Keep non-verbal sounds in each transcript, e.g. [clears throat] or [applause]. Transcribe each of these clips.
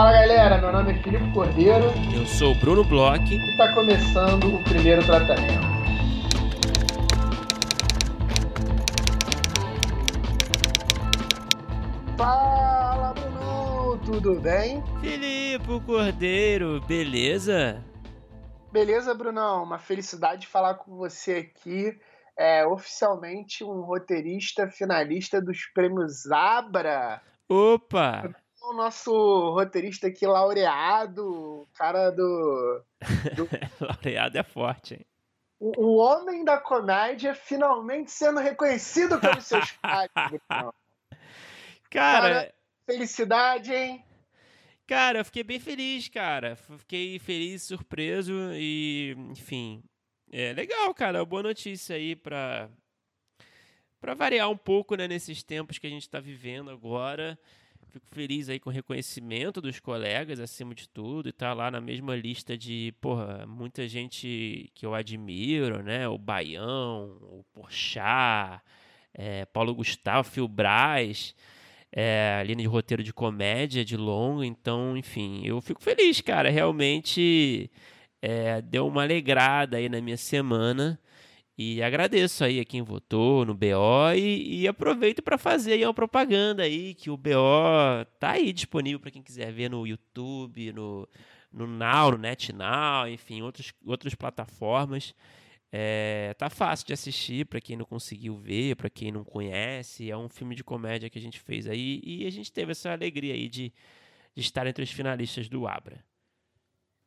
Fala galera, meu nome é Filipe Cordeiro. Eu sou o Bruno Bloch. E está começando o primeiro tratamento. Fala Bruno, tudo bem? Filipe Cordeiro, beleza? Beleza, Brunão, uma felicidade falar com você aqui. É oficialmente um roteirista finalista dos prêmios Abra. Opa! O nosso roteirista aqui laureado, cara do. do... [laughs] laureado é forte, hein? O, o, homem da comédia finalmente sendo reconhecido pelos seus [laughs] pais. cara, cara, felicidade, hein? Cara, eu fiquei bem feliz, cara. Fiquei feliz, surpreso e, enfim, é legal, cara. Boa notícia aí pra, pra variar um pouco, né, nesses tempos que a gente tá vivendo agora. Fico feliz aí com o reconhecimento dos colegas, acima de tudo, e tá lá na mesma lista de, porra, muita gente que eu admiro, né? O Baião, o Porchat, é, Paulo Gustavo, Phil Braz, é, linha de roteiro de comédia, de longo, então, enfim, eu fico feliz, cara, realmente é, deu uma alegrada aí na minha semana, e agradeço aí a quem votou no BO e, e aproveito para fazer aí uma propaganda aí que o BO tá aí disponível para quem quiser ver no YouTube, no, no Now, no NetNow, enfim, outros, outras plataformas. É, tá fácil de assistir para quem não conseguiu ver, para quem não conhece. É um filme de comédia que a gente fez aí e a gente teve essa alegria aí de, de estar entre os finalistas do Abra.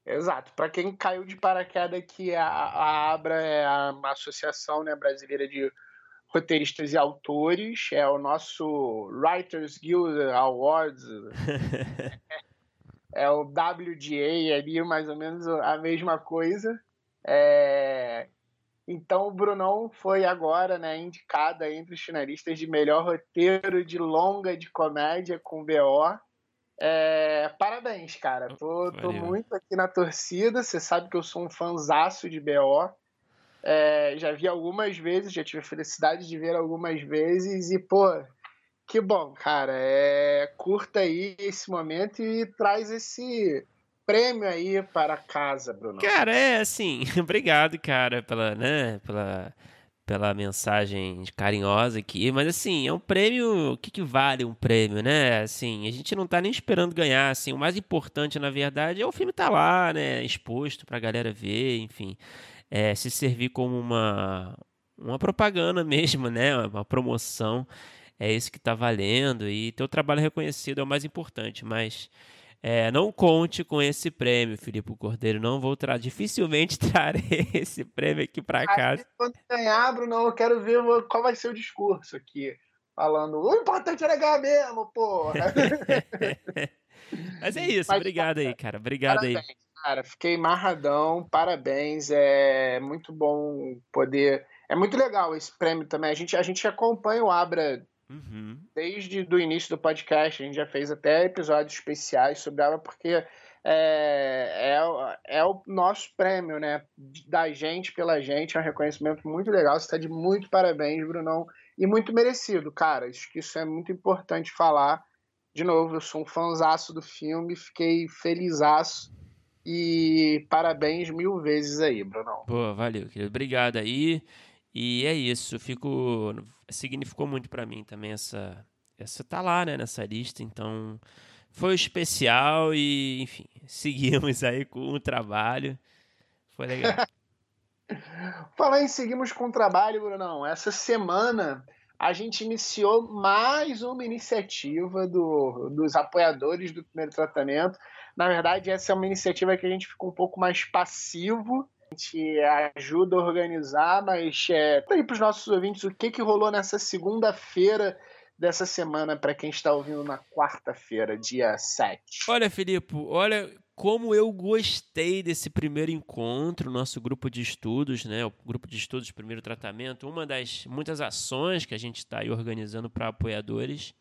Exato. Para quem caiu de paraquedas que a, a ABRA é a, Associação né, Brasileira de Roteiristas e Autores, é o nosso Writers Guild Awards, [laughs] é o WGA ali, mais ou menos a mesma coisa. É... Então o Brunão foi agora né, indicada entre os finalistas de melhor roteiro de longa de comédia com BO. É, parabéns, cara. Tô, tô muito aqui na torcida. Você sabe que eu sou um fanzaço de BO. É, já vi algumas vezes, já tive a felicidade de ver algumas vezes. E, pô, que bom, cara. É, curta aí esse momento e traz esse prêmio aí para casa, Bruno. Cara, é assim, [laughs] obrigado, cara, pela, né, pela pela mensagem carinhosa aqui, mas assim, é um prêmio, o que, que vale um prêmio, né? Assim, a gente não tá nem esperando ganhar, assim, o mais importante, na verdade, é o filme tá lá, né, exposto pra galera ver, enfim, é, se servir como uma, uma propaganda [laughs] mesmo, né, uma promoção, é isso que tá valendo, e ter o trabalho reconhecido é o mais importante, mas... É, não conte com esse prêmio, Filipe Cordeiro. Não vou trazer. Dificilmente [laughs] trarei esse prêmio aqui para casa. Quando ganhar, Bruno, eu quero ver qual vai ser o discurso aqui. Falando, o importante é ganhar mesmo, porra. [laughs] Mas é isso, Mas, obrigado cara, aí, cara. Obrigado parabéns, aí. Cara, fiquei marradão, parabéns. É muito bom poder. É muito legal esse prêmio também. A gente, a gente acompanha o Abra Uhum. Desde o início do podcast, a gente já fez até episódios especiais sobre ela, porque é, é, é, o nosso prêmio, né? Da gente pela gente, é um reconhecimento muito legal. Você está de muito parabéns, Brunão, e muito merecido, cara. Acho que isso é muito importante falar. De novo, eu sou um fãzaço do filme, fiquei felizaço. E parabéns mil vezes aí, Brunão. Boa, valeu, querido. Obrigado aí. E é isso, fico significou muito para mim também essa essa tá lá, né, nessa lista, então foi especial e, enfim, [laughs] seguimos aí com o trabalho. Foi legal. [laughs] Falar em seguimos com o trabalho, Brunão. Essa semana a gente iniciou mais uma iniciativa do, dos apoiadores do primeiro tratamento. Na verdade, essa é uma iniciativa que a gente ficou um pouco mais passivo gente ajuda a organizar, mas é, aí para os nossos ouvintes o que, que rolou nessa segunda-feira dessa semana para quem está ouvindo na quarta-feira, dia 7. Olha, Filipe, olha como eu gostei desse primeiro encontro, nosso grupo de estudos, né? O grupo de estudos primeiro tratamento, uma das muitas ações que a gente está aí organizando para apoiadores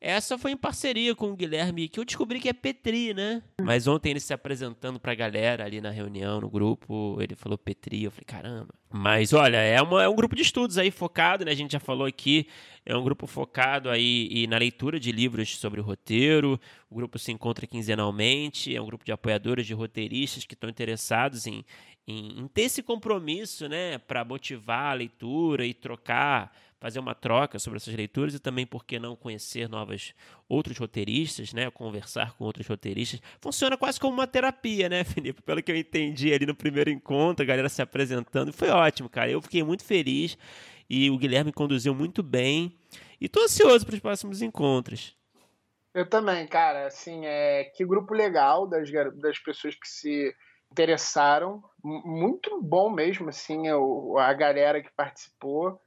Essa foi em parceria com o Guilherme, que eu descobri que é Petri, né? Mas ontem ele se apresentando pra galera ali na reunião, no grupo, ele falou Petri, eu falei, caramba. Mas olha, é, uma, é um grupo de estudos aí focado, né? A gente já falou aqui, é um grupo focado aí na leitura de livros sobre roteiro. O grupo se encontra quinzenalmente, é um grupo de apoiadores, de roteiristas que estão interessados em, em, em ter esse compromisso, né? Para motivar a leitura e trocar fazer uma troca sobre essas leituras e também, por que não, conhecer novos outros roteiristas, né? Conversar com outros roteiristas. Funciona quase como uma terapia, né, [laughs] Felipe? Pelo que eu entendi ali no primeiro encontro, a galera se apresentando. Foi ótimo, cara. Eu fiquei muito feliz e o Guilherme conduziu muito bem. E tô ansioso para os próximos encontros. Eu também, cara. Assim, é que grupo legal das, das pessoas que se interessaram. Muito bom mesmo, assim, a galera que participou.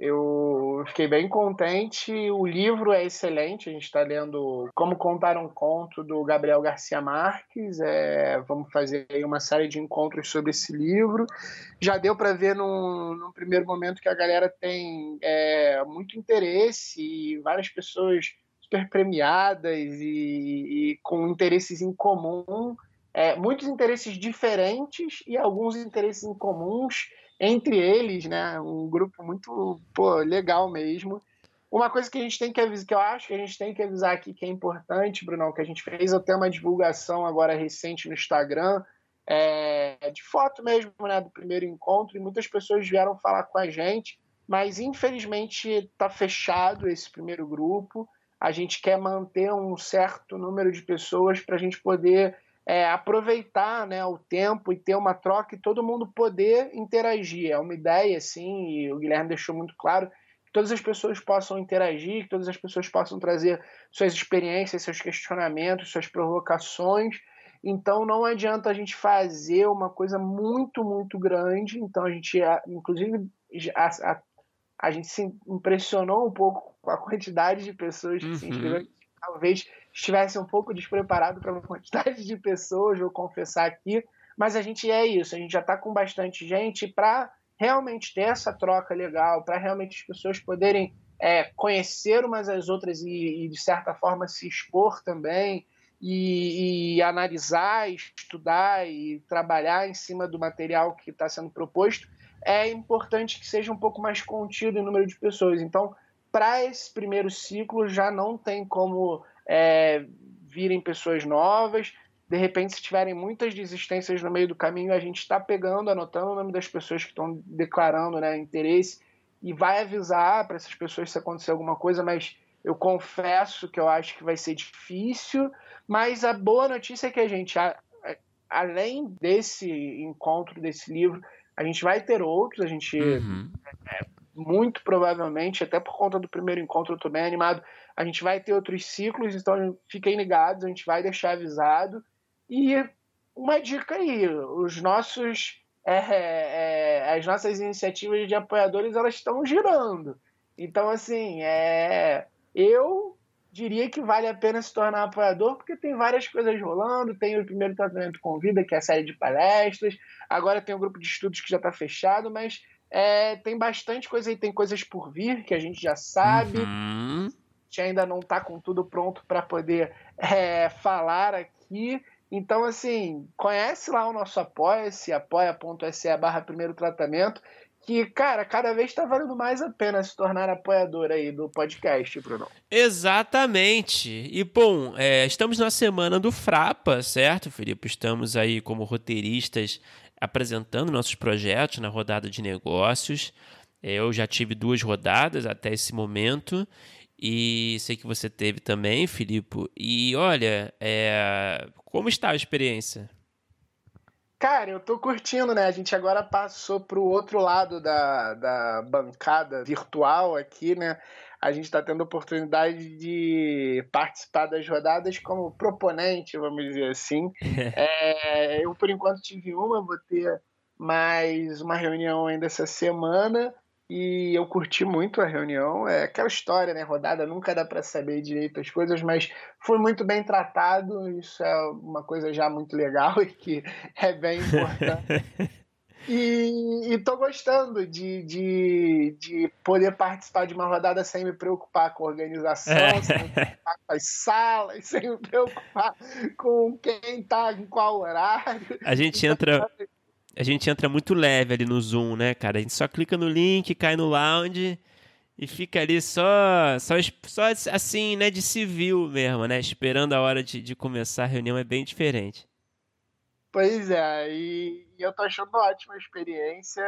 Eu fiquei bem contente. O livro é excelente. A gente está lendo Como Contar um Conto do Gabriel Garcia Marques. É, vamos fazer uma série de encontros sobre esse livro. Já deu para ver num, num, primeiro momento que a galera tem é, muito interesse e várias pessoas super premiadas e, e com interesses em comum. É, muitos interesses diferentes e alguns interesses em comuns entre eles, né? Um grupo muito pô, legal mesmo. Uma coisa que a gente tem que avisar, que eu acho que a gente tem que avisar aqui que é importante, Bruno, que a gente fez até uma divulgação agora recente no Instagram, é, de foto mesmo, né, do primeiro encontro, e muitas pessoas vieram falar com a gente, mas infelizmente está fechado esse primeiro grupo. A gente quer manter um certo número de pessoas para a gente poder é, aproveitar né, o tempo e ter uma troca e todo mundo poder interagir. É uma ideia, assim, e o Guilherme deixou muito claro que todas as pessoas possam interagir, que todas as pessoas possam trazer suas experiências, seus questionamentos, suas provocações. Então não adianta a gente fazer uma coisa muito, muito grande. Então a gente, inclusive, a, a, a gente se impressionou um pouco com a quantidade de pessoas que uhum. se inscreveram. Talvez estivesse um pouco despreparado para uma [laughs] quantidade de pessoas, vou confessar aqui, mas a gente é isso, a gente já está com bastante gente para realmente ter essa troca legal, para realmente as pessoas poderem é, conhecer umas às outras e, e, de certa forma, se expor também e, e analisar, estudar e trabalhar em cima do material que está sendo proposto, é importante que seja um pouco mais contido em número de pessoas. Então, para esse primeiro ciclo, já não tem como é, virem pessoas novas. De repente, se tiverem muitas desistências no meio do caminho, a gente está pegando, anotando o nome das pessoas que estão declarando né, interesse e vai avisar para essas pessoas se acontecer alguma coisa, mas eu confesso que eu acho que vai ser difícil. Mas a boa notícia é que a gente, além desse encontro, desse livro, a gente vai ter outros, a gente uhum. é, muito provavelmente, até por conta do primeiro encontro, eu estou bem animado, a gente vai ter outros ciclos, então fiquem ligados, a gente vai deixar avisado. E uma dica aí, os nossos é, é, as nossas iniciativas de apoiadores elas estão girando. Então, assim, é, eu diria que vale a pena se tornar apoiador, porque tem várias coisas rolando. Tem o primeiro tratamento com vida, que é a série de palestras. Agora tem o grupo de estudos que já está fechado, mas é, tem bastante coisa aí. Tem coisas por vir que a gente já sabe. Uhum gente ainda não está com tudo pronto para poder é, falar aqui. Então, assim, conhece lá o nosso apoia-se, apoia.se barra primeiro tratamento, que, cara, cada vez está valendo mais a pena se tornar apoiador aí do podcast, Bruno. Exatamente. E, bom, é, estamos na semana do Frapa, certo, Felipe? Estamos aí como roteiristas apresentando nossos projetos na rodada de negócios. É, eu já tive duas rodadas até esse momento e sei que você teve também, Filipe. E olha, é... como está a experiência? Cara, eu tô curtindo, né? A gente agora passou pro outro lado da, da bancada virtual aqui, né? A gente está tendo a oportunidade de participar das rodadas como proponente, vamos dizer assim. [laughs] é, eu, por enquanto, tive uma, vou ter mais uma reunião ainda essa semana. E eu curti muito a reunião. É aquela história, né? Rodada nunca dá para saber direito as coisas, mas foi muito bem tratado. Isso é uma coisa já muito legal [laughs] e que é bem importante. [laughs] E, estou gostando de, de, de poder participar de uma rodada sem me preocupar com a organização, é. sem me preocupar com as salas, [laughs] sem me preocupar com quem está em qual horário. A gente entra. A gente entra muito leve ali no Zoom, né, cara? A gente só clica no link, cai no lounge e fica ali só, só, só assim, né, de civil mesmo, né? Esperando a hora de, de começar a reunião é bem diferente. Pois é, e, e eu tô achando ótima a experiência.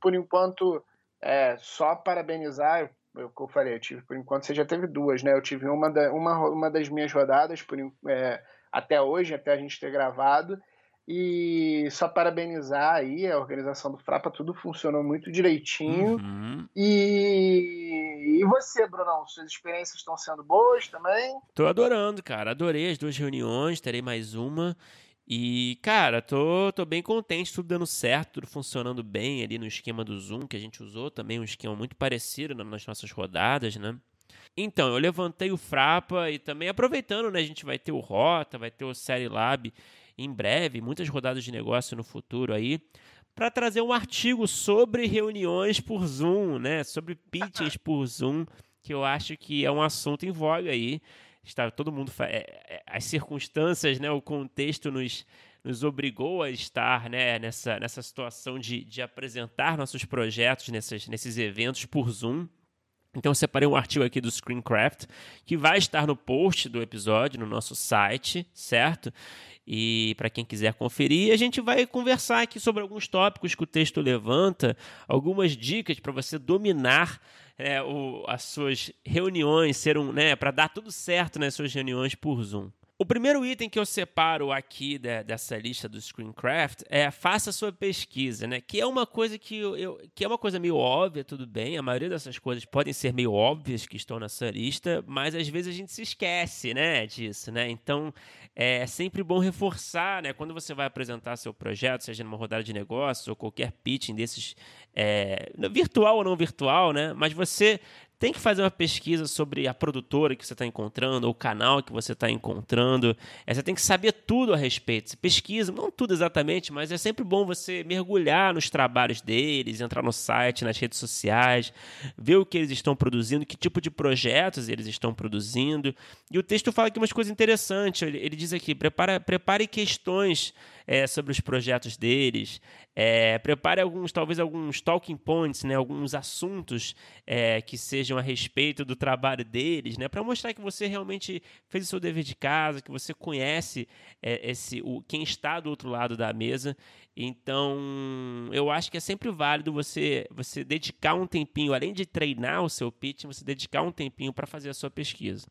Por enquanto, é, só parabenizar. Eu, eu falei, eu tive, por enquanto, você já teve duas, né? Eu tive uma, da, uma, uma das minhas rodadas por, é, até hoje, até a gente ter gravado. E só parabenizar aí a organização do Frapa, tudo funcionou muito direitinho. Uhum. E, e você, Brunão, suas experiências estão sendo boas também? Tô adorando, cara. Adorei as duas reuniões, terei mais uma. E, cara, tô, tô bem contente, tudo dando certo, tudo funcionando bem ali no esquema do Zoom que a gente usou, também um esquema muito parecido nas nossas rodadas, né? Então, eu levantei o Frapa e também aproveitando, né? A gente vai ter o Rota, vai ter o Série Lab em breve, muitas rodadas de negócio no futuro aí, para trazer um artigo sobre reuniões por Zoom, né? Sobre pitches [laughs] por Zoom, que eu acho que é um assunto em voga aí está todo mundo é, é, as circunstâncias, né, o contexto nos, nos obrigou a estar né, nessa, nessa situação de, de apresentar nossos projetos nessas, nesses eventos por Zoom. Então eu separei um artigo aqui do Screencraft que vai estar no post do episódio no nosso site, certo? E para quem quiser conferir, a gente vai conversar aqui sobre alguns tópicos que o texto levanta, algumas dicas para você dominar é, o, as suas reuniões, ser um, né, para dar tudo certo nas suas reuniões por Zoom. O primeiro item que eu separo aqui de, dessa lista do Screencraft é faça sua pesquisa, né? Que é uma coisa que eu, eu, que é uma coisa meio óbvia, tudo bem. A maioria dessas coisas podem ser meio óbvias que estão nessa lista, mas às vezes a gente se esquece, né, disso, né? Então é sempre bom reforçar, né? Quando você vai apresentar seu projeto, seja numa rodada de negócios ou qualquer pitching desses, é, virtual ou não virtual, né? Mas você tem que fazer uma pesquisa sobre a produtora que você está encontrando, ou o canal que você está encontrando. É, você tem que saber tudo a respeito. Você pesquisa, não tudo exatamente, mas é sempre bom você mergulhar nos trabalhos deles, entrar no site, nas redes sociais, ver o que eles estão produzindo, que tipo de projetos eles estão produzindo. E o texto fala aqui umas coisas interessantes. Ele, ele diz aqui: prepara, prepare questões é, sobre os projetos deles. É, prepare alguns, talvez alguns talking points, né, alguns assuntos é, que sejam a respeito do trabalho deles, né, para mostrar que você realmente fez o seu dever de casa, que você conhece é, esse, o, quem está do outro lado da mesa. Então, eu acho que é sempre válido você, você dedicar um tempinho, além de treinar o seu pitch, você dedicar um tempinho para fazer a sua pesquisa.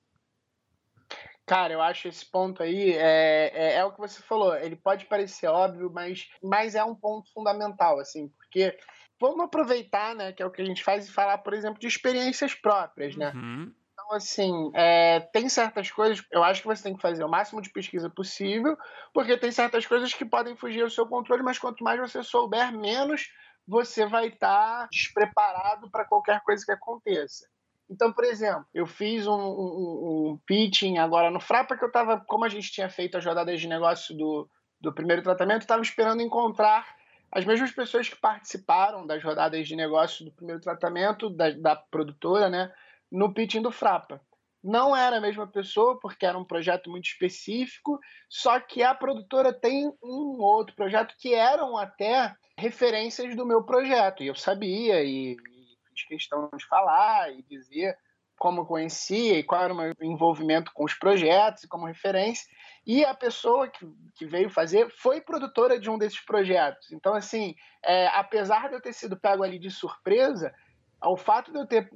Cara, eu acho esse ponto aí é, é, é, o que você falou. Ele pode parecer óbvio, mas, mas é um ponto fundamental, assim, porque vamos aproveitar, né, que é o que a gente faz e falar, por exemplo, de experiências próprias, né? Uhum. Então, assim, é, tem certas coisas, eu acho que você tem que fazer o máximo de pesquisa possível, porque tem certas coisas que podem fugir ao seu controle, mas quanto mais você souber, menos você vai estar tá despreparado para qualquer coisa que aconteça. Então, por exemplo, eu fiz um, um, um pitching agora no Frapa que eu estava, como a gente tinha feito as rodadas de negócio do, do primeiro tratamento, estava esperando encontrar as mesmas pessoas que participaram das rodadas de negócio do primeiro tratamento da, da produtora, né, no pitching do Frapa. Não era a mesma pessoa, porque era um projeto muito específico, só que a produtora tem um outro projeto que eram até referências do meu projeto, e eu sabia, e, fiz questão de falar e dizer como conhecia e qual era o meu envolvimento com os projetos e como referência. E a pessoa que, que veio fazer foi produtora de um desses projetos. Então, assim, é, apesar de eu ter sido pego ali de surpresa, o fato de eu ter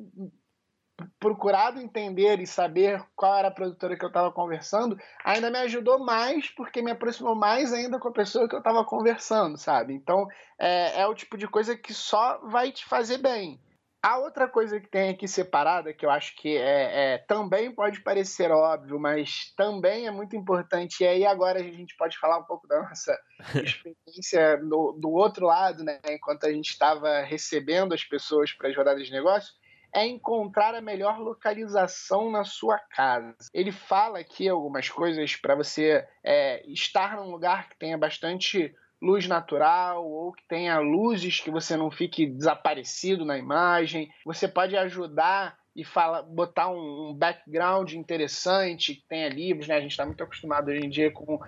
procurado entender e saber qual era a produtora que eu estava conversando, ainda me ajudou mais, porque me aproximou mais ainda com a pessoa que eu estava conversando, sabe? Então, é, é o tipo de coisa que só vai te fazer bem. A outra coisa que tem aqui separada, que eu acho que é, é, também pode parecer óbvio, mas também é muito importante, e aí agora a gente pode falar um pouco da nossa [laughs] experiência no, do outro lado, né, enquanto a gente estava recebendo as pessoas para as rodadas de negócio, é encontrar a melhor localização na sua casa. Ele fala aqui algumas coisas para você é, estar num lugar que tenha bastante luz natural ou que tenha luzes que você não fique desaparecido na imagem. Você pode ajudar e fala, botar um, um background interessante, que tenha livros, né? A gente está muito acostumado hoje em dia com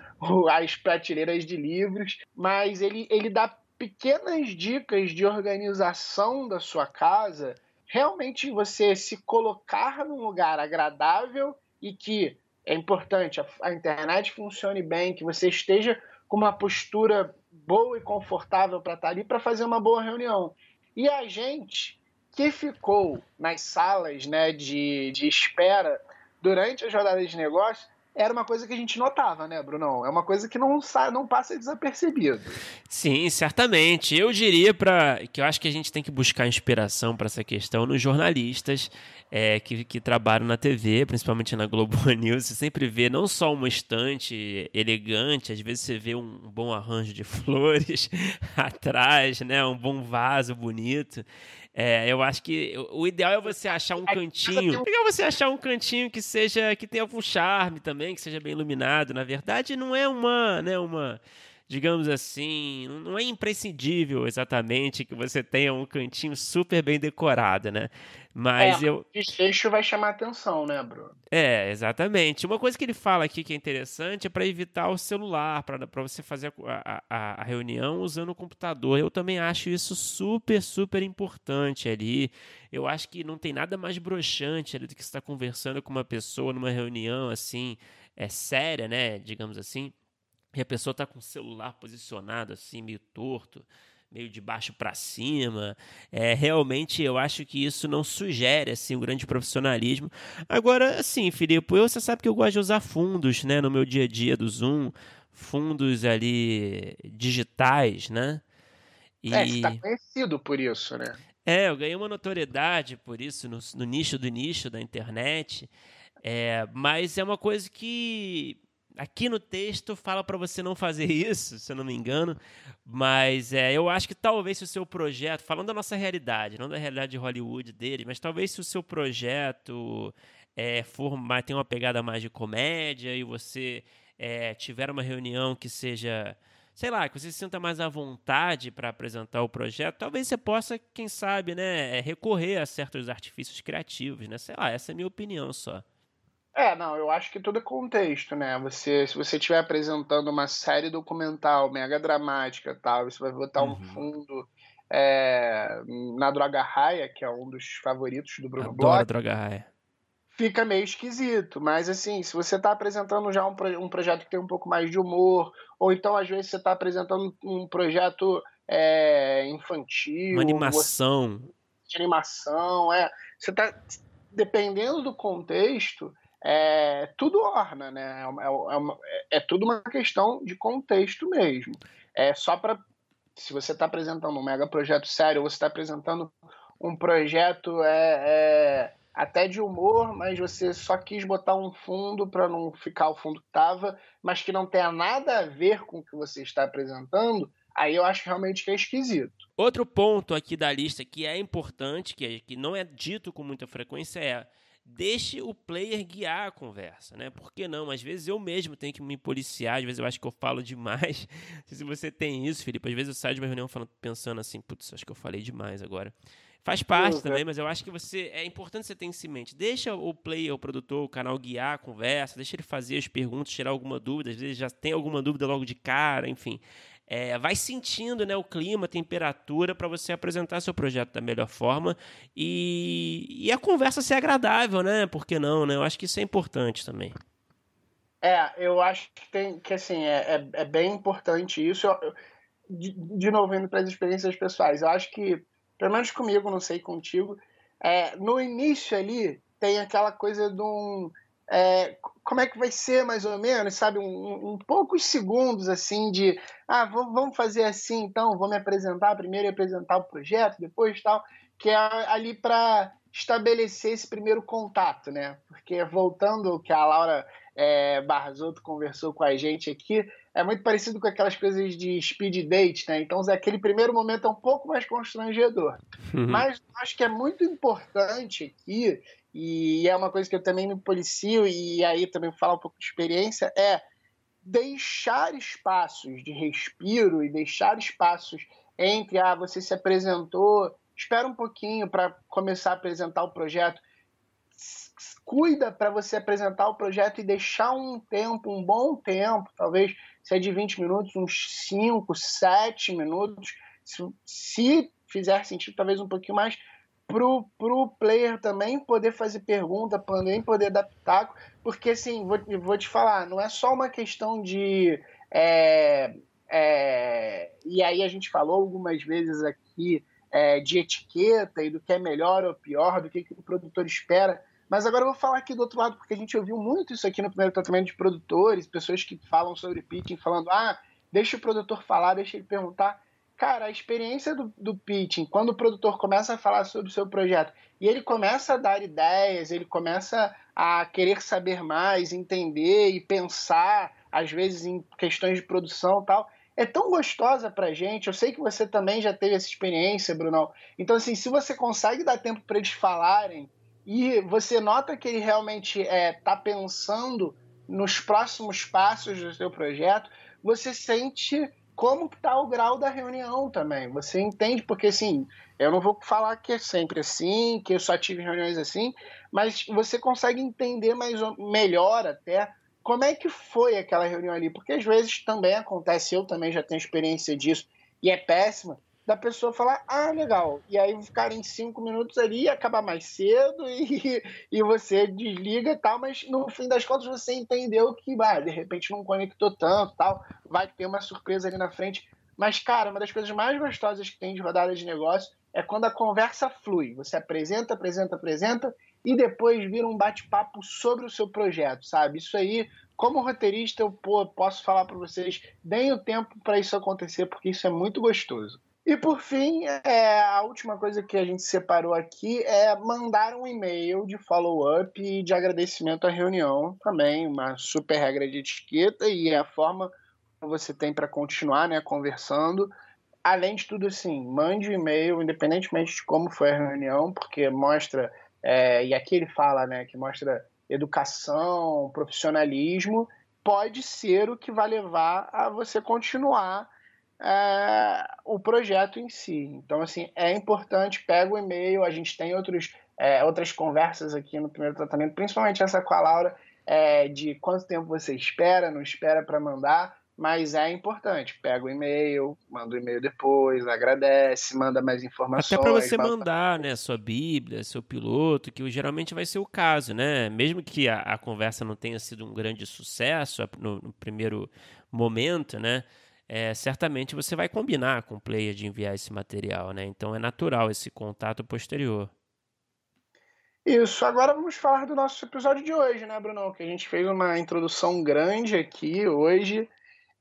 as prateleiras de livros, mas ele, ele dá pequenas dicas de organização da sua casa, realmente você se colocar num lugar agradável e que é importante a, a internet funcione bem, que você esteja com uma postura boa e confortável para estar ali para fazer uma boa reunião. E a gente que ficou nas salas né, de, de espera durante as rodadas de negócio era uma coisa que a gente notava, né, Brunão? É uma coisa que não, não passa desapercebido. Sim, certamente. Eu diria para que eu acho que a gente tem que buscar inspiração para essa questão nos jornalistas é, que, que trabalham na TV, principalmente na Globo [laughs] News. Você sempre vê não só uma estante elegante, às vezes você vê um bom arranjo de [laughs] flores [laughs] atrás, né, um bom vaso bonito. É, eu acho que o ideal é você achar um cantinho. É você achar um cantinho que seja que tenha algum charme também, que seja bem iluminado. Na verdade, não é uma, né, uma digamos assim, não é imprescindível exatamente que você tenha um cantinho super bem decorado, né? Mas é, eu. O desfecho vai chamar atenção, né, Bruno? É, exatamente. Uma coisa que ele fala aqui que é interessante é para evitar o celular, para você fazer a, a, a, reunião usando o computador. Eu também acho isso super, super importante ali. Eu acho que não tem nada mais broxante ali do que estar conversando com uma pessoa numa reunião assim, é séria, né? Digamos assim. E a pessoa está com o celular posicionado assim, meio torto meio de baixo para cima. É, realmente eu acho que isso não sugere assim um grande profissionalismo. Agora, assim, Filipe, eu, você sabe que eu gosto de usar fundos, né, no meu dia a dia do Zoom, fundos ali digitais, né? E... É, você tá conhecido por isso, né? É, eu ganhei uma notoriedade por isso no, no nicho do nicho da internet. É, mas é uma coisa que Aqui no texto fala para você não fazer isso, se eu não me engano, mas é, eu acho que talvez se o seu projeto, falando da nossa realidade, não da realidade de Hollywood dele, mas talvez se o seu projeto é, for tem uma pegada mais de comédia e você é, tiver uma reunião que seja, sei lá, que você se sinta mais à vontade para apresentar o projeto, talvez você possa, quem sabe, né, é, recorrer a certos artifícios criativos, né? Sei lá, essa é a minha opinião só. É, não, eu acho que tudo é contexto, né? Você, se você estiver apresentando uma série documental mega dramática, tal, você vai botar uhum. um fundo é, na Droga Raia, que é um dos favoritos do Bruno Adoro Bloch. Droga Raia. Fica meio esquisito, mas assim, se você está apresentando já um, um projeto que tem um pouco mais de humor, ou então às vezes você está apresentando um projeto é, infantil, uma animação, de animação, é, você está dependendo do contexto, é, tudo orna, né? É, é, é, tudo uma questão de contexto mesmo. É só para. Se você está apresentando um mega projeto sério, você está apresentando um projeto é, é, até de humor, mas você só quis botar um fundo para não ficar o fundo que estava, mas que não tenha nada a ver com o que você está apresentando, aí eu acho realmente que é esquisito. Outro ponto aqui da lista que é importante, que, é, que não é dito com muita frequência, é deixe o player guiar a conversa, né? Por que não? Às vezes eu mesmo tenho que me policiar, às vezes eu acho que eu falo demais. [laughs] se você tem isso, Felipe, às vezes eu saio de uma reunião falando, pensando assim, putz, acho que eu falei demais agora. Faz parte uhum. também, mas eu acho que você é importante você ter isso em mente. Deixa o player, o produtor, o canal guiar a conversa, deixa ele fazer as perguntas, tirar alguma dúvida, às vezes já tem alguma dúvida logo de cara, enfim é, vai sentindo né, o clima, a temperatura para você apresentar seu projeto da melhor forma e, e a conversa ser agradável, né? Por que não, né? Eu acho que isso é importante também. É, eu acho que tem que assim é, é, é bem importante isso. Eu, de, de novo, indo para as experiências pessoais, eu acho que, pelo menos comigo, não sei contigo, é, no início ali tem aquela coisa de um é, como é que vai ser mais ou menos, sabe? Um, um poucos segundos assim de ah, vamos fazer assim então, vou me apresentar primeiro e apresentar o projeto, depois tal, que é ali para estabelecer esse primeiro contato, né? Porque voltando ao que a Laura é, Barzotto conversou com a gente aqui, é muito parecido com aquelas coisas de speed date, né? Então, aquele primeiro momento é um pouco mais constrangedor. Uhum. Mas acho que é muito importante aqui e é uma coisa que eu também me policio, e aí também falar um pouco de experiência, é deixar espaços de respiro e deixar espaços entre, ah, você se apresentou, espera um pouquinho para começar a apresentar o projeto. Cuida para você apresentar o projeto e deixar um tempo, um bom tempo, talvez se é de 20 minutos, uns 5, 7 minutos, se, se fizer sentido, talvez um pouquinho mais, para o player também poder fazer pergunta, também poder adaptar, porque assim, vou, vou te falar, não é só uma questão de. É, é, e aí a gente falou algumas vezes aqui é, de etiqueta e do que é melhor ou pior, do que, que o produtor espera. Mas agora eu vou falar aqui do outro lado, porque a gente ouviu muito isso aqui no primeiro tratamento de produtores, pessoas que falam sobre pitching, falando, ah, deixa o produtor falar, deixa ele perguntar. Cara, a experiência do, do pitching, quando o produtor começa a falar sobre o seu projeto e ele começa a dar ideias, ele começa a querer saber mais, entender e pensar, às vezes, em questões de produção e tal, é tão gostosa pra gente. Eu sei que você também já teve essa experiência, Brunão. Então, assim, se você consegue dar tempo para eles falarem e você nota que ele realmente é, tá pensando nos próximos passos do seu projeto, você sente como está o grau da reunião também. Você entende, porque assim, eu não vou falar que é sempre assim, que eu só tive reuniões assim, mas você consegue entender mais melhor até como é que foi aquela reunião ali, porque às vezes também acontece, eu também já tenho experiência disso, e é péssima, da pessoa falar, ah, legal, e aí ficar em cinco minutos ali, acabar mais cedo [laughs] e, e você desliga e tal, mas no fim das contas você entendeu que, de repente não conectou tanto tal, vai ter uma surpresa ali na frente. Mas, cara, uma das coisas mais gostosas que tem de rodada de negócio é quando a conversa flui. Você apresenta, apresenta, apresenta e depois vira um bate-papo sobre o seu projeto, sabe? Isso aí, como roteirista, eu pô, posso falar para vocês, deem o tempo para isso acontecer, porque isso é muito gostoso. E por fim, é, a última coisa que a gente separou aqui é mandar um e-mail de follow-up e de agradecimento à reunião também, uma super regra de etiqueta e a forma que você tem para continuar né, conversando. Além de tudo, assim, mande o um e-mail, independentemente de como foi a reunião, porque mostra, é, e aqui ele fala né, que mostra educação, profissionalismo, pode ser o que vai levar a você continuar é, o projeto em si. Então, assim, é importante, pega o e-mail, a gente tem outros, é, outras conversas aqui no primeiro tratamento, principalmente essa com a Laura, é, de quanto tempo você espera, não espera para mandar, mas é importante. Pega o e-mail, manda o e-mail depois, agradece, manda mais informações. Até para você mandar, né, sua Bíblia, seu piloto, que geralmente vai ser o caso, né? Mesmo que a, a conversa não tenha sido um grande sucesso no, no primeiro momento, né? é, certamente você vai combinar com o player de enviar esse material, né? Então é natural esse contato posterior. Isso, agora vamos falar do nosso episódio de hoje, né, Bruno? Que a gente fez uma introdução grande aqui hoje.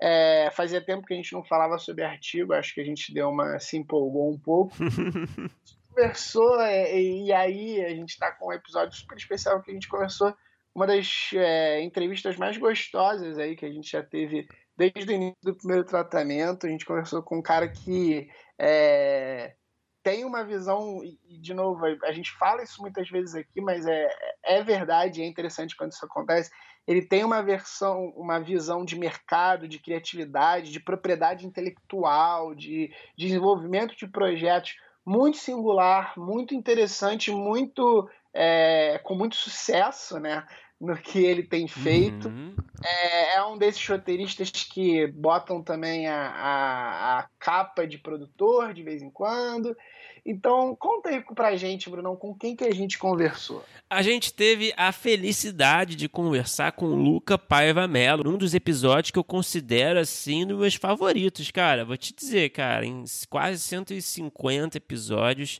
É, fazia tempo que a gente não falava sobre artigo, acho que a gente deu uma se empolgou um pouco. [laughs] conversou, é, e aí a gente está com um episódio super especial que a gente conversou, uma das é, entrevistas mais gostosas aí que a gente já teve desde o início do primeiro tratamento. A gente conversou com um cara que é, tem uma visão, e de novo, a gente fala isso muitas vezes aqui, mas é, é verdade, é interessante quando isso acontece. Ele tem uma versão, uma visão de mercado, de criatividade, de propriedade intelectual, de desenvolvimento de projetos muito singular, muito interessante, muito é, com muito sucesso, né? no que ele tem feito. Uhum. É, é, um desses roteiristas que botam também a, a, a, capa de produtor de vez em quando. Então, conta aí pra gente, Brunão, com quem que a gente conversou. A gente teve a felicidade de conversar com o Luca Paiva Mello, num dos episódios que eu considero, assim, um dos meus favoritos, cara. Vou te dizer, cara, em quase 150 episódios,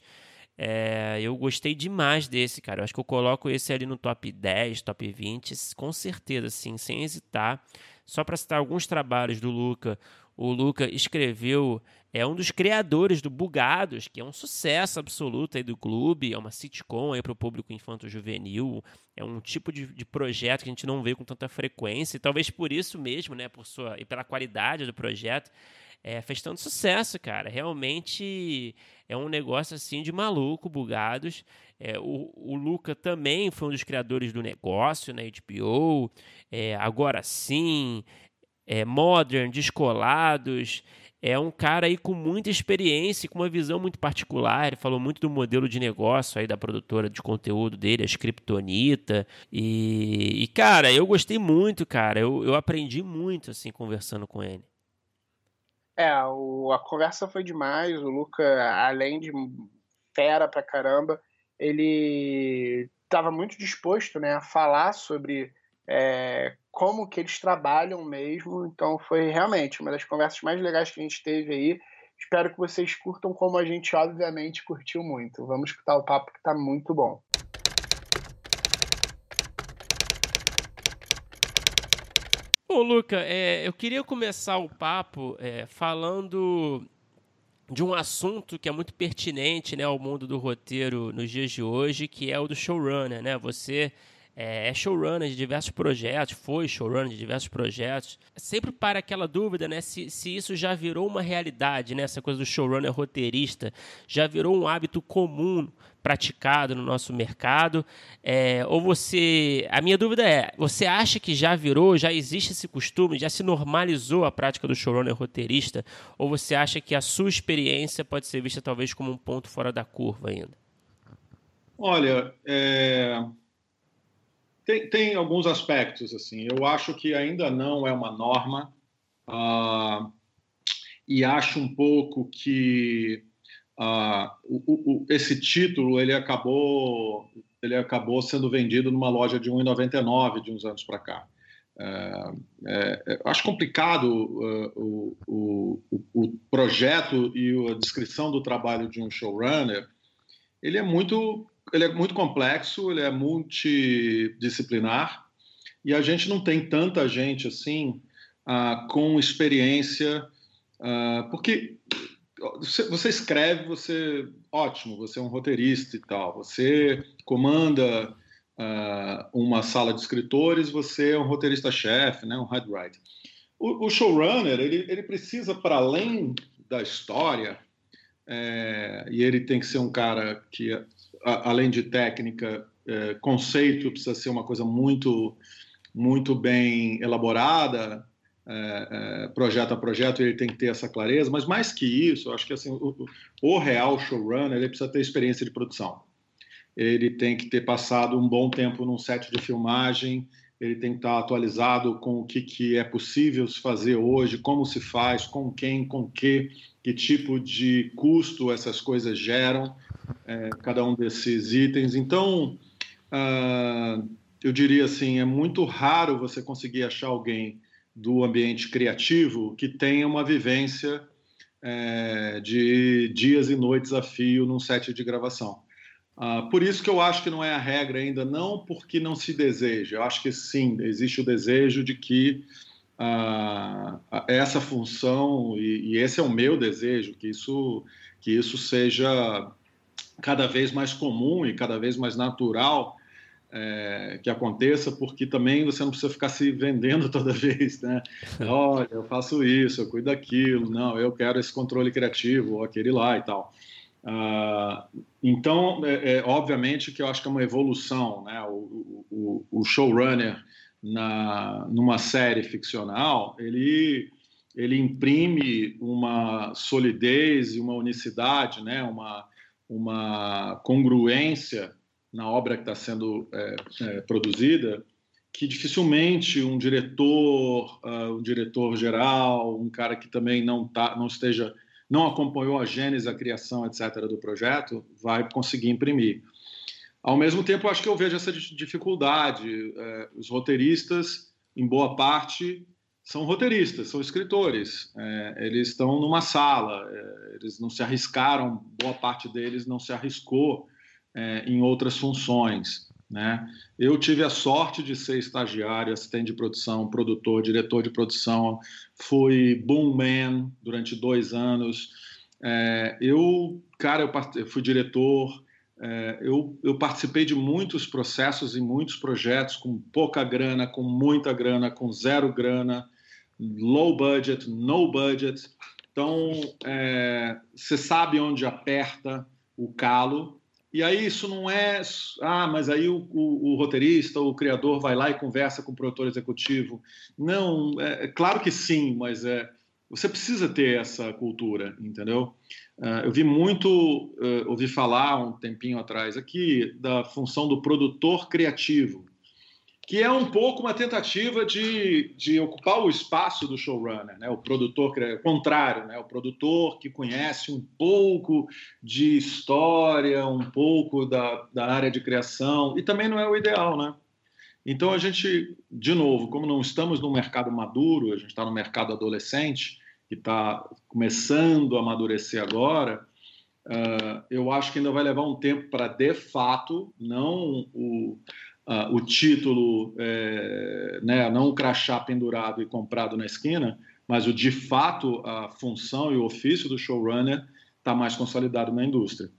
é, eu gostei demais desse, cara. Eu acho que eu coloco esse ali no top 10, top 20, com certeza, sim, sem hesitar. Só para citar alguns trabalhos do Luca, o Luca escreveu, é um dos criadores do Bugados, que é um sucesso absoluto aí do clube, é uma sitcom aí para o público infanto-juvenil, é um tipo de, de, projeto que a gente não vê com tanta frequência, e talvez por isso mesmo, né, por sua, e pela qualidade do projeto, é, fez tanto sucesso, cara. Realmente é um negócio assim de maluco, bugados. É, o, o Luca também foi um dos criadores do negócio na HBO. É, agora sim, é, modern, descolados. É um cara aí com muita experiência, com uma visão muito particular. Ele falou muito do modelo de negócio aí da produtora de conteúdo dele, a Scriptonita. E, e cara, eu gostei muito, cara. Eu, eu aprendi muito, assim, conversando com ele. É, o, a conversa foi demais. O Luca, além de fera pra caramba, ele estava muito disposto né, a falar sobre é, como que eles trabalham mesmo. Então foi realmente uma das conversas mais legais que a gente teve aí. Espero que vocês curtam como a gente obviamente curtiu muito. Vamos escutar o papo que está muito bom. Bom, Luca, é, eu queria começar o papo é, falando de um assunto que é muito pertinente né, ao mundo do roteiro nos dias de hoje, que é o do showrunner. Né? Você é, é showrunner de diversos projetos, foi showrunner de diversos projetos. Sempre para aquela dúvida, né, se, se isso já virou uma realidade, né, essa coisa do showrunner roteirista, já virou um hábito comum praticado no nosso mercado? É, ou você. A minha dúvida é: você acha que já virou, já existe esse costume, já se normalizou a prática do showrunner roteirista? Ou você acha que a sua experiência pode ser vista talvez como um ponto fora da curva ainda? Olha, é... tem, tem alguns aspectos assim. Eu acho que ainda não é uma norma uh... e acho um pouco que ah, o, o, esse título ele acabou ele acabou sendo vendido numa loja de 1,99 de uns anos para cá. É, é, acho complicado uh, o, o, projeto e a descrição do trabalho de um showrunner. Ele é muito ele é muito complexo, ele é multidisciplinar e a gente não tem tanta gente assim uh, com experiência, uh, porque você escreve, você ótimo, você é um roteirista e tal. Você comanda uh, uma sala de escritores, você é um roteirista-chefe, né, um head writer. O, o showrunner ele, ele precisa para além da história é, e ele tem que ser um cara que, além de técnica, é, conceito precisa ser uma coisa muito muito bem elaborada é, é, projeto a projeto, ele tem que ter essa clareza, mas mais que isso, eu acho que assim, o, o real showrunner ele precisa ter experiência de produção. Ele tem que ter passado um bom tempo num set de filmagem, ele tem que estar atualizado com o que, que é possível se fazer hoje, como se faz, com quem, com que, que tipo de custo essas coisas geram, é, cada um desses itens. Então, uh, eu diria assim, é muito raro você conseguir achar alguém do ambiente criativo que tenha uma vivência é, de dias e noites a fio num set de gravação. Ah, por isso que eu acho que não é a regra ainda, não porque não se deseja. Eu acho que sim, existe o desejo de que ah, essa função e, e, esse é o meu desejo, que isso que isso seja cada vez mais comum e cada vez mais natural é, que aconteça, porque também você não precisa ficar se vendendo [laughs] toda vez, né? Olha, eu faço isso, eu cuido daquilo, não, eu quero esse controle criativo, ou aquele lá e tal. Ah, então, é, é, obviamente que eu acho que é uma evolução, né? O, o, o showrunner na, numa série ficcional, ele ele imprime uma solidez e uma unicidade, né? Uma uma congruência na obra que está sendo é, é, produzida que dificilmente um diretor, uh, um diretor geral, um cara que também não tá, não esteja, não acompanhou a gênese, a criação, etc. do projeto, vai conseguir imprimir. Ao mesmo tempo, acho que eu vejo essa dificuldade. É, os roteiristas, em boa parte, são roteiristas, são escritores. É, eles estão numa sala, é, eles não se arriscaram, boa parte deles não se arriscou é, em outras funções. Né? Eu tive a sorte de ser estagiário, assistente de produção, produtor, diretor de produção, fui boom man durante dois anos. É, eu, cara, eu fui diretor, eu, eu, participei de muitos processos e muitos projetos com pouca grana, com muita grana, com zero grana, low budget, no budget. Então, é, você sabe onde aperta o calo E aí isso não é, ah, mas aí o, o, o, roteirista, o criador vai lá e conversa com o produtor executivo. Não, é, é claro que sim, mas é, você precisa ter essa cultura, entendeu? Uh, eu vi muito, uh, ouvi falar um tempinho atrás aqui da função do produtor criativo que é um pouco uma tentativa de, de ocupar o espaço do showrunner, né? o produtor, o contrário, né? o produtor que conhece um pouco de história, um pouco da, da área de criação, e também não é o ideal, né? Então a gente, de novo, como não estamos no mercado maduro, a gente está no mercado adolescente, que está começando a amadurecer agora, uh, eu acho que ainda vai levar um tempo para, de fato, não o uh, o título, é, né, não o crachá pendurado e comprado na esquina, mas o de fato a função e o ofício do showrunner está mais consolidado na indústria.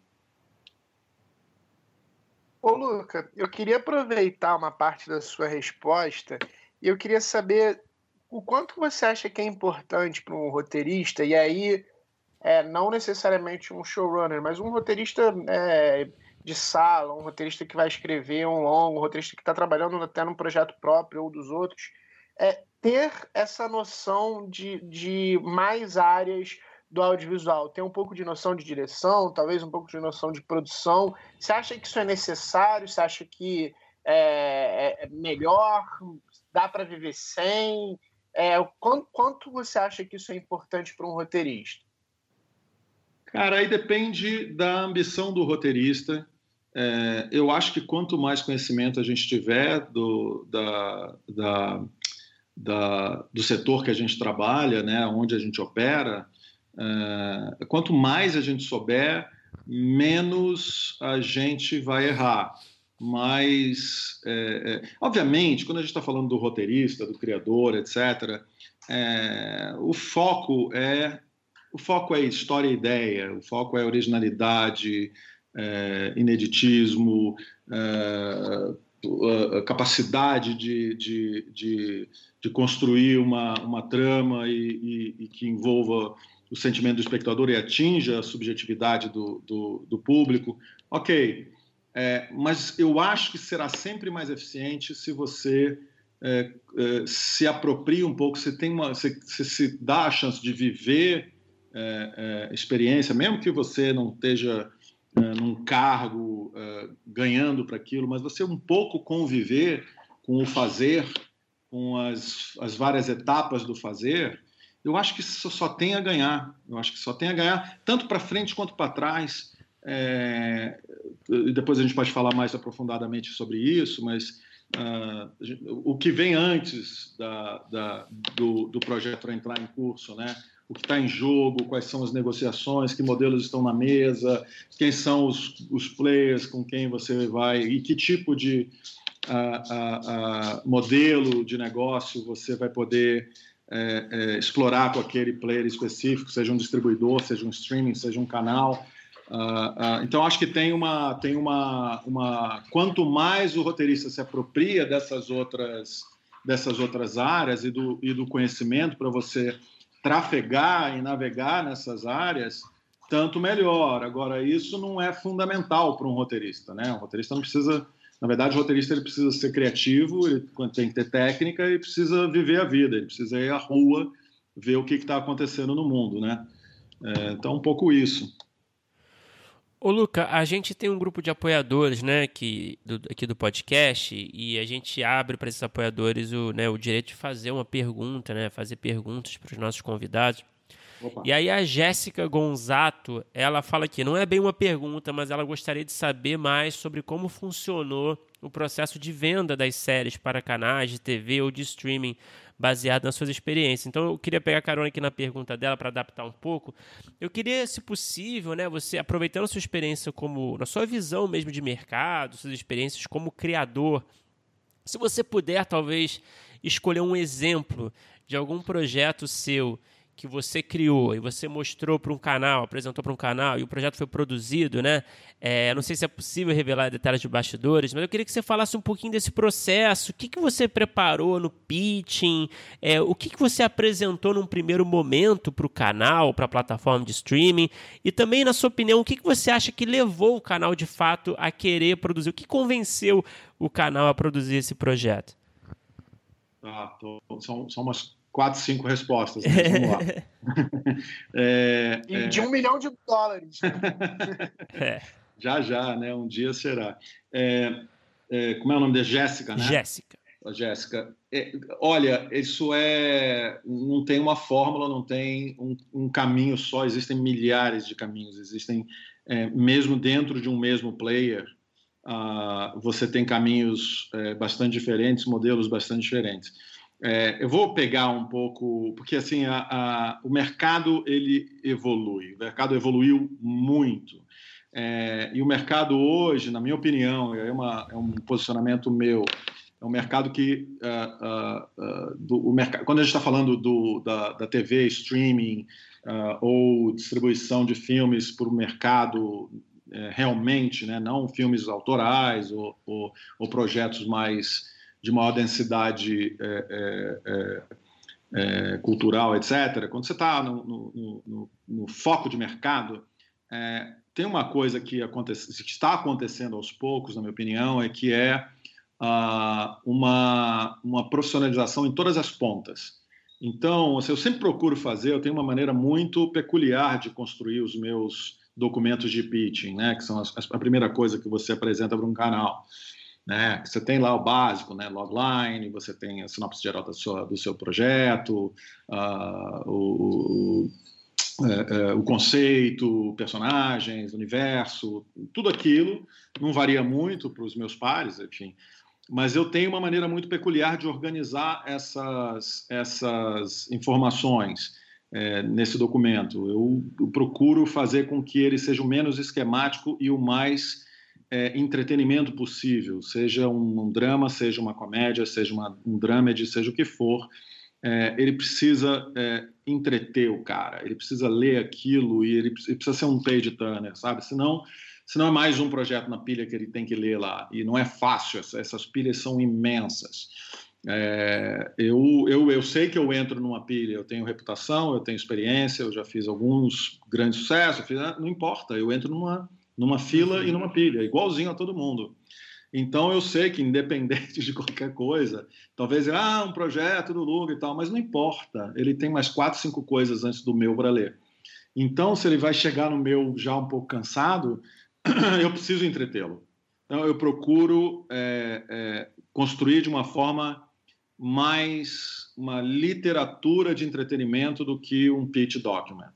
Ô Luca, eu queria aproveitar uma parte da sua resposta e eu queria saber o quanto você acha que é importante para um roteirista, e aí é, não necessariamente um showrunner, mas um roteirista é, de sala, um roteirista que vai escrever um longo, um roteirista que está trabalhando até num projeto próprio ou dos outros, é ter essa noção de, de mais áreas do audiovisual, ter um pouco de noção de direção, talvez um pouco de noção de produção. Você acha que isso é necessário? Você acha que é, é, é melhor? Dá para viver sem? É, quanto, quanto você acha que isso é importante para um roteirista? Cara, aí depende da ambição do roteirista é, eu acho que quanto mais conhecimento a gente tiver do, da, da, da, do setor que a gente trabalha, né, onde a gente opera, é, quanto mais a gente souber, menos a gente vai errar. Mas, é, é obviamente, quando a gente está falando do roteirista, do criador, etc., é, o foco é o foco é história e ideia, o foco é originalidade, é, ineditismo, é, capacidade de, de, de, de, construir uma, uma trama e, e, e, que envolva o sentimento do espectador e atinja a subjetividade do, do, do público. Ok, é, mas eu acho que será sempre mais eficiente se você é, é, se apropria um pouco, você tem uma, você, você se dá a chance de viver é, é, experiência, mesmo que você não esteja uh, num cargo, ganhando para aquilo, mas você um pouco conviver com o fazer, com as, as várias etapas do fazer, eu acho que isso só tem a ganhar. Eu acho que só tem a ganhar, tanto para frente quanto para trás. É, depois a gente pode falar mais aprofundadamente sobre isso, mas uh, o que vem antes da, da, do, do projeto entrar em curso, né? o que está em jogo, quais são as negociações, que modelos estão na mesa, quem são os, os players com quem você vai e que tipo de modelo de negócio você vai poder é, é, explorar com aquele player específico, seja um distribuidor, seja um streaming, seja um canal. Uh, uh, então acho que tem uma tem uma, uma quanto mais o roteirista se apropria dessas outras dessas outras áreas e do, e do conhecimento para você trafegar e navegar nessas áreas, tanto melhor. Agora, isso não é fundamental para um roteirista, né? O roteirista não precisa, na verdade, o roteirista ele precisa ser criativo, ele tem que ter técnica e precisa viver a vida, ele precisa ir à rua ver o que está acontecendo no mundo, né? É, então, um pouco isso. Ô Luca, a gente tem um grupo de apoiadores, né, que, do, aqui do podcast, e a gente abre para esses apoiadores o, né, o direito de fazer uma pergunta, né, fazer perguntas para os nossos convidados. Opa. E aí a Jéssica Gonzato, ela fala que não é bem uma pergunta, mas ela gostaria de saber mais sobre como funcionou o processo de venda das séries para canais de TV ou de streaming baseado nas suas experiências. Então eu queria pegar carona aqui na pergunta dela para adaptar um pouco. Eu queria, se possível, né, você aproveitando a sua experiência como, na sua visão mesmo de mercado, suas experiências como criador, se você puder talvez escolher um exemplo de algum projeto seu que você criou e você mostrou para um canal, apresentou para um canal e o projeto foi produzido, né? É, não sei se é possível revelar detalhes de bastidores, mas eu queria que você falasse um pouquinho desse processo. O que, que você preparou no pitching? É, o que, que você apresentou num primeiro momento para o canal, para a plataforma de streaming? E também, na sua opinião, o que, que você acha que levou o canal de fato a querer produzir? O que convenceu o canal a produzir esse projeto? Ah, tô, são, são umas quatro, cinco respostas. Né? Vamos lá. [laughs] é, e de é... um milhão de dólares. [laughs] é. Já, já, né? Um dia será. É, é, como é o nome da Jéssica, né? Jéssica. Jéssica, é, olha, isso é. Não tem uma fórmula, não tem um, um caminho só, existem milhares de caminhos, existem, é, mesmo dentro de um mesmo player, uh, você tem caminhos é, bastante diferentes, modelos bastante diferentes. É, eu vou pegar um pouco, porque assim a, a, o mercado ele evolui, o mercado evoluiu muito. É, e o mercado hoje, na minha opinião, é, uma, é um posicionamento meu, é um mercado que uh, uh, uh, do, o mercado, quando a gente está falando do, da, da, TV, streaming ou distribuição de filmes para o mercado é, realmente, né, não filmes autorais ou, ou, ou projetos mais de maior densidade é, é, é, é cultural, etc., quando você está no, no, no, no, foco de mercado, é, tem uma coisa que, acontece, que, está acontecendo aos poucos, na minha opinião, é que é uh, uma, uma profissionalização em todas as pontas. Então, assim, eu sempre procuro fazer, eu tenho uma maneira muito peculiar de construir os meus documentos de pitching, né, que são as, a primeira coisa que você apresenta para um canal. Né? Você tem lá o básico, né? logline, você tem a sinopse geral do seu, do seu projeto, uh, o, o, é, é, o conceito, personagens, universo, tudo aquilo não varia muito para os meus pares, enfim. Mas eu tenho uma maneira muito peculiar de organizar essas, essas informações é, nesse documento. Eu, eu procuro fazer com que ele seja o menos esquemático e o mais é, entretenimento possível, seja um, um, drama, seja uma comédia, seja uma, um dramedy, seja o que for, é, ele precisa é, entreter o cara, ele precisa ler aquilo e ele, ele, precisa ser um page turner, sabe? Senão, senão é mais um projeto na pilha que ele tem que ler lá e não é fácil. Essas pilhas são imensas. É, eu, eu, eu sei que eu entro numa pilha, eu tenho reputação, eu tenho experiência, eu já fiz alguns grandes sucessos, fiz, não importa, eu entro numa numa fila uhum. e numa pilha, igualzinho a todo mundo. Então eu sei que independente de qualquer coisa, talvez ah, um projeto do Luga e tal, mas não importa. Ele tem mais quatro, cinco coisas antes do meu para ler. Então, se ele vai chegar no meu já um pouco cansado, [clears throat] eu preciso entretê-lo. Então, eu procuro é, é, construir de uma forma mais uma literatura de entretenimento do que um pitch document.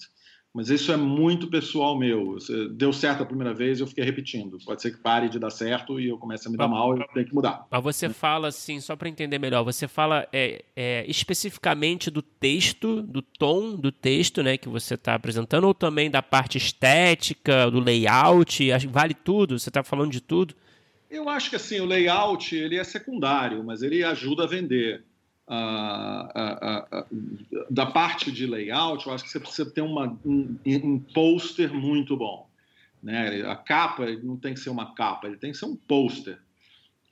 Mas isso é muito pessoal meu. Deu certo a primeira vez, eu fiquei repetindo. Pode ser que pare de dar certo e eu comece a me dar mal e eu tenho que mudar. Mas você fala assim, só para entender melhor, você fala é, é, especificamente do texto, do tom do texto, né, que você está apresentando, ou também da parte estética, do layout? Vale tudo? Você está falando de tudo? Eu acho que assim, o layout ele é secundário, mas ele ajuda a vender da parte de layout, eu acho que você precisa ter uma, um, um pôster muito bom. Né? A capa não tem que ser uma capa, ele tem que ser um pôster.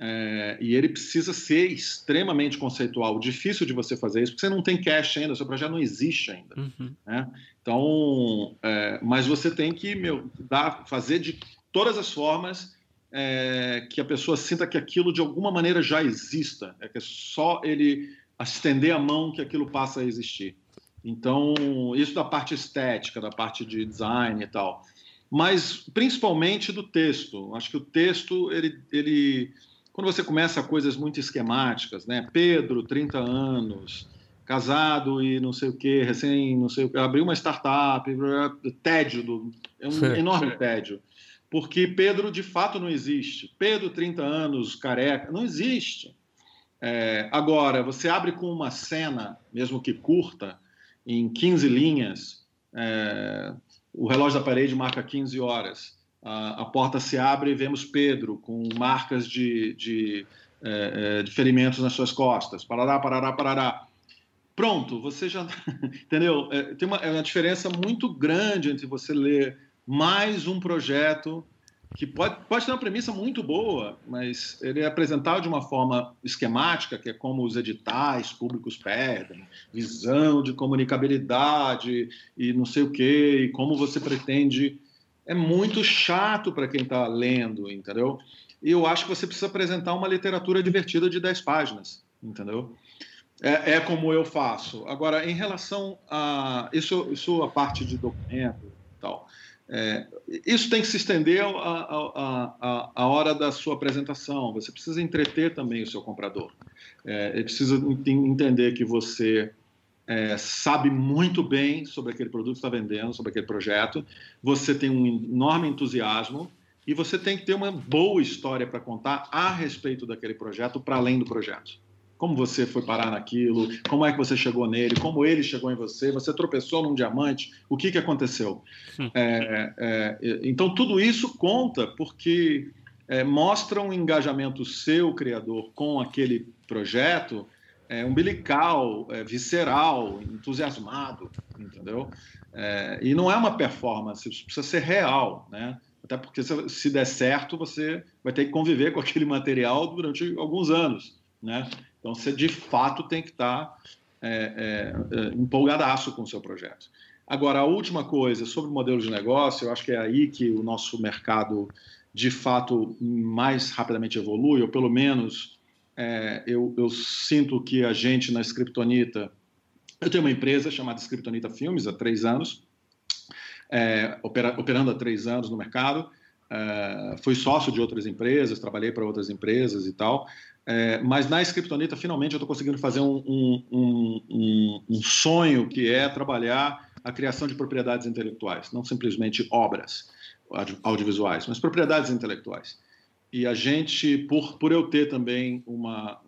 É, e ele precisa ser extremamente conceitual. Difícil de você fazer isso, porque você não tem cache ainda, seu projeto não existe ainda. Uhum. Né? Então, é, mas você tem que meu, dar, fazer de todas as formas é, que a pessoa sinta que aquilo de alguma maneira já exista. É que só ele estender a mão que aquilo passa a existir. Então, isso da parte estética, da parte de design e tal. Mas principalmente do texto. Acho que o texto, ele, ele quando você começa coisas muito esquemáticas, né? Pedro, 30 anos, casado e não sei o quê, recém, não sei o quê, abriu uma startup, tédio, do, é um enorme tédio. Porque Pedro, de fato, não existe. Pedro, 30 anos, careca, não existe. É, agora, você abre com uma cena, mesmo que curta, em 15 linhas, é, o relógio da parede marca 15 horas. A, a, porta se abre e vemos Pedro com marcas de, de, é, é, de ferimentos nas suas costas. Parará, parará, parará. pronto, você já. [laughs] Entendeu? É, tem uma, é uma diferença muito grande entre você ler mais um projeto que pode, pode ter uma premissa muito boa, mas ele é apresentado de uma forma esquemática, que é como os editais públicos pedem, visão de comunicabilidade e não sei o quê, e como você pretende. É muito chato para quem está lendo, entendeu? E eu acho que você precisa apresentar uma literatura divertida de 10 páginas, entendeu? É, é como eu faço. Agora, em relação a. Isso, isso a parte de documento e tal. É, isso tem que se estender a, hora da sua apresentação. Você precisa entreter também o seu comprador. É, ele precisa entender que você é, sabe muito bem sobre aquele produto que está vendendo, sobre aquele projeto. Você tem um enorme entusiasmo e você tem que ter uma boa história para contar a respeito daquele projeto, para além do projeto como você foi parar naquilo, como é que você chegou nele, como ele chegou em você, você tropeçou num diamante, o que, que aconteceu? É, é, então, tudo isso conta porque é, mostra um engajamento seu, criador, com aquele projeto, é, umbilical, é, visceral, entusiasmado, entendeu? É, e não é uma performance, isso precisa ser real, né? Até porque se der certo, você vai ter que conviver com aquele material durante alguns anos, né? Então, você de fato tem que estar é, é, é, empolgadaço com o seu projeto. Agora, a última coisa sobre o modelo de negócio, eu acho que é aí que o nosso mercado de fato mais rapidamente evolui, ou pelo menos é, eu, eu, sinto que a gente na Scriptonita, eu tenho uma empresa chamada Scriptonita Filmes há três anos, é, opera, operando há três anos no mercado, é, fui sócio de outras empresas, trabalhei para outras empresas e tal, é, mas na Scriptonita, finalmente, eu estou conseguindo fazer um, um, um, um, sonho que é trabalhar a criação de propriedades intelectuais, não simplesmente obras audiovisuais, mas propriedades intelectuais. E a gente, por, por eu ter também uma,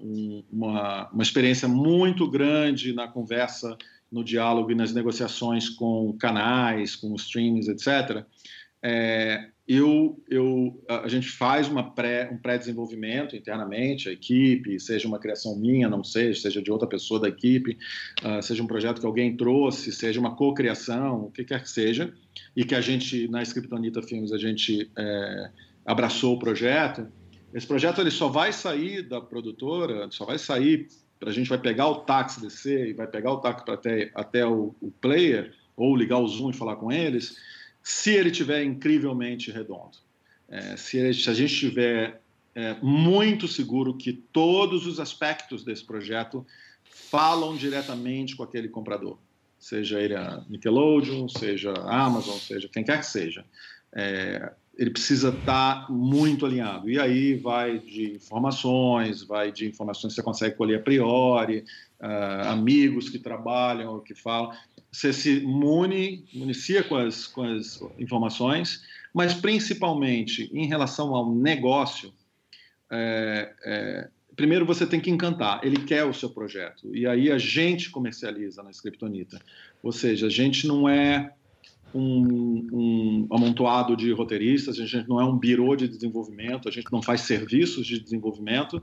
uma, uma experiência muito grande na conversa, no diálogo e nas negociações com canais, com streams, etc., é, eu, eu, a gente faz pré, um pré-desenvolvimento internamente, a equipe, seja uma criação minha, não seja, seja de outra pessoa da equipe, uh, seja um projeto que alguém trouxe, seja uma co-criação, o que quer que seja, e que a gente, na Scriptonita Filmes, a gente é, abraçou o projeto. Esse projeto ele só vai sair da produtora, só vai sair, a gente vai pegar o táxi descer e vai pegar o táxi até, até o, o player, ou ligar o Zoom e falar com eles, se ele tiver incrivelmente redondo. É, se, ele, se, a gente estiver é, muito seguro que todos os aspectos desse projeto falam diretamente com aquele comprador, seja ele a Nickelodeon, seja a Amazon, seja quem quer que seja. É, ele precisa estar muito alinhado. E aí vai de informações, vai de informações que você consegue colher a priori, uh, amigos que trabalham, que falam. Você se mune, municia com as, com as informações, mas principalmente em relação ao negócio, é, é, primeiro você tem que encantar, ele quer o seu projeto, e aí a gente comercializa na Scriptonita, ou seja, a gente não é um, um amontoado de roteiristas, a gente não é um birô de desenvolvimento, a gente não faz serviços de desenvolvimento,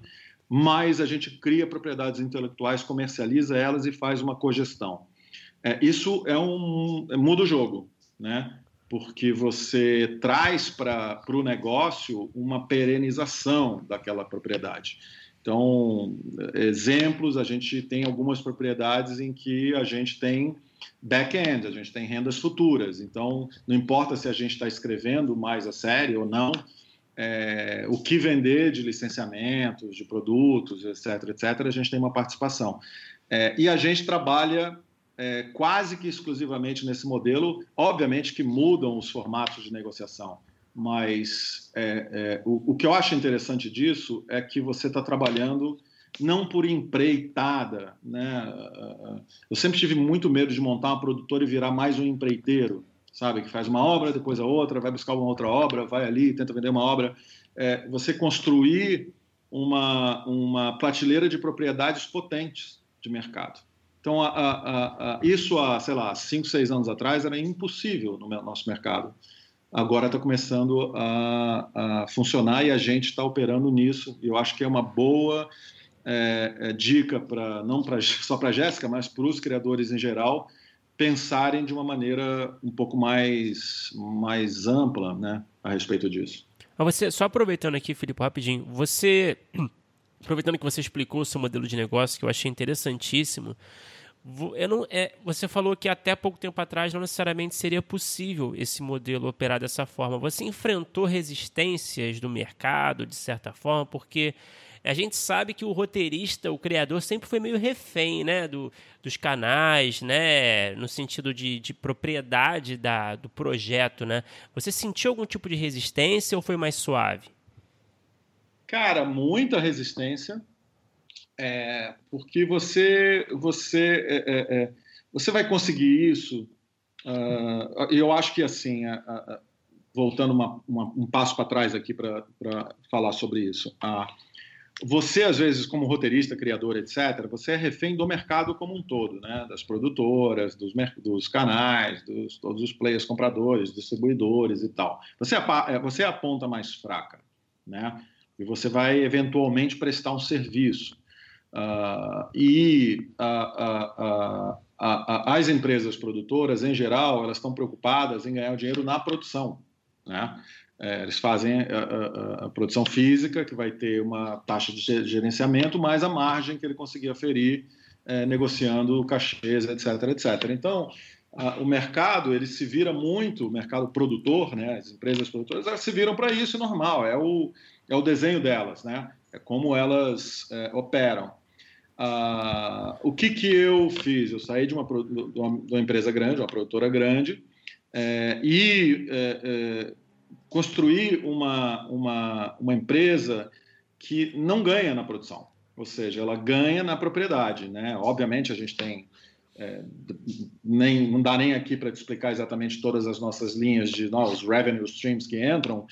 mas a gente cria propriedades intelectuais, comercializa elas e faz uma cogestão. É, isso é um é, muda o jogo, né? Porque você traz para o negócio uma perenização daquela propriedade. Então, exemplos, a gente tem algumas propriedades em que a gente tem back-end, a gente tem rendas futuras. Então, não importa se a gente está escrevendo mais a série ou não, é, o que vender de licenciamentos, de produtos, etc., etc., a gente tem uma participação. É, e a gente trabalha é, quase que exclusivamente nesse modelo. Obviamente que mudam os formatos de negociação, mas é, é, o, o, que eu acho interessante disso é que você está trabalhando não por empreitada. Né? Eu sempre tive muito medo de montar uma produtora e virar mais um empreiteiro, sabe? Que faz uma obra, depois a outra, vai buscar uma outra obra, vai ali, tenta vender uma obra. É, você construir uma, uma prateleira de propriedades potentes de mercado. Então, a, a, a, isso há, sei lá, cinco, seis anos atrás era impossível no nosso mercado. Agora está começando a, funcionar e a gente está operando nisso. Eu acho que é uma boa é, é, dica para não pra, [laughs] só para Jéssica, mas para os criadores em geral pensarem de uma maneira um pouco mais, mais ampla né, a respeito disso. Você, só aproveitando aqui, Filipe, rapidinho, você, [clears throat] aproveitando que você explicou o seu modelo de negócio, que eu achei interessantíssimo, eu não, é, você falou que até pouco tempo atrás não necessariamente seria possível esse modelo operar dessa forma. Você enfrentou resistências do mercado, de certa forma, porque a gente sabe que o roteirista, o criador, sempre foi meio refém né, do, dos canais, né, no sentido de, de propriedade da, do projeto. Né? Você sentiu algum tipo de resistência ou foi mais suave? Cara, muita resistência é, porque você você é, é, é, você vai conseguir isso. Uh, eu acho que assim, uh, uh, voltando uma, uma, um passo para trás aqui para falar sobre isso. Você às vezes, como roteirista, criador, etc., você é refém do mercado como um todo, né? Das produtoras, dos, dos canais, dos todos os players, compradores, distribuidores e tal. Você é, você é a ponta mais fraca, né? E você vai eventualmente prestar um serviço. Uh, e uh, uh, as empresas produtoras, em geral, elas estão preocupadas em ganhar o dinheiro na produção. Né? É, eles fazem a, a, produção física, que vai ter uma taxa de gerenciamento, mais a margem que ele conseguir aferir é, negociando cachês, etc, etc. Então, o mercado ele se vira muito, o mercado produtor, né, as empresas produtoras, elas se viram para isso normal, é o, é o desenho delas, né? é como elas é, operam. Ah, o que, que eu fiz? Eu saí de uma, de uma, de uma empresa grande, uma produtora grande, é, e é, construí uma, uma, uma empresa que não ganha na produção, ou seja, ela ganha na propriedade. Né? Obviamente, a gente tem. É, nem, não dá nem aqui para te explicar exatamente todas as nossas linhas de novos revenue streams que entram,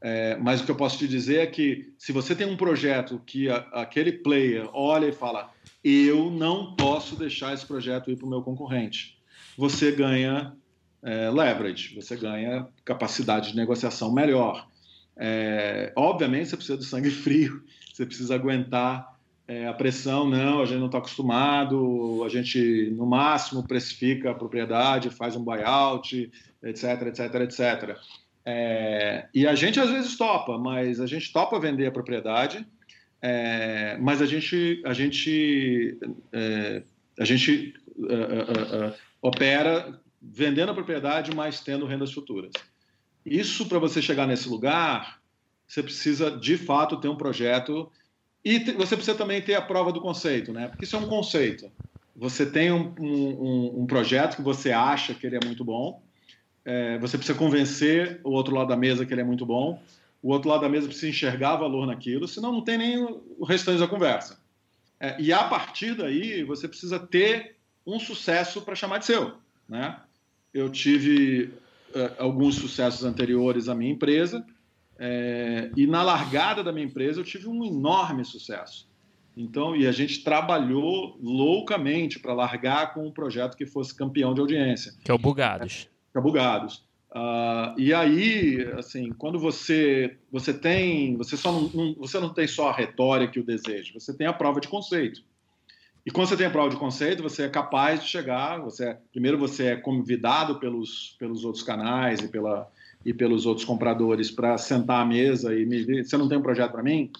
é, mas o que eu posso te dizer é que se você tem um projeto que a, aquele player olha e fala, eu não posso deixar esse projeto ir para o meu concorrente, você ganha é, leverage, você ganha capacidade de negociação melhor. É, obviamente você precisa de sangue [laughs] frio, você precisa aguentar é, a pressão, não, a gente não está acostumado, a gente no máximo precifica a propriedade, faz um buyout, etc, etc, etc. É, e a gente às vezes topa, mas a gente topa vender a propriedade, é, mas a gente, a gente, é, a gente opera vendendo a propriedade, mas tendo rendas futuras. Isso, para você chegar nesse lugar, você precisa de fato ter um projeto e você precisa também ter a prova do conceito, né? Porque isso é um conceito. Você tem um, um, um projeto que você acha que ele é muito bom, é, você precisa convencer o outro lado da mesa que ele é muito bom, o outro lado da mesa precisa enxergar valor naquilo, senão não tem nem o restante da conversa. É, e a partir daí, você precisa ter um sucesso para chamar de seu. Né? Eu tive é, alguns sucessos anteriores à minha empresa, é, e na largada da minha empresa eu tive um enorme sucesso. Então, e a gente trabalhou loucamente para largar com um projeto que fosse campeão de audiência. Que é o Bugados fica bugados. Uh, e aí, assim, quando você você tem, você só não, não, você não tem só a retórica e o desejo, você tem a prova de conceito. E quando você tem a prova de conceito, você é capaz de chegar, você é, primeiro você é convidado pelos pelos outros canais e pela e pelos outros compradores para sentar à mesa e me você não tem um projeto para mim?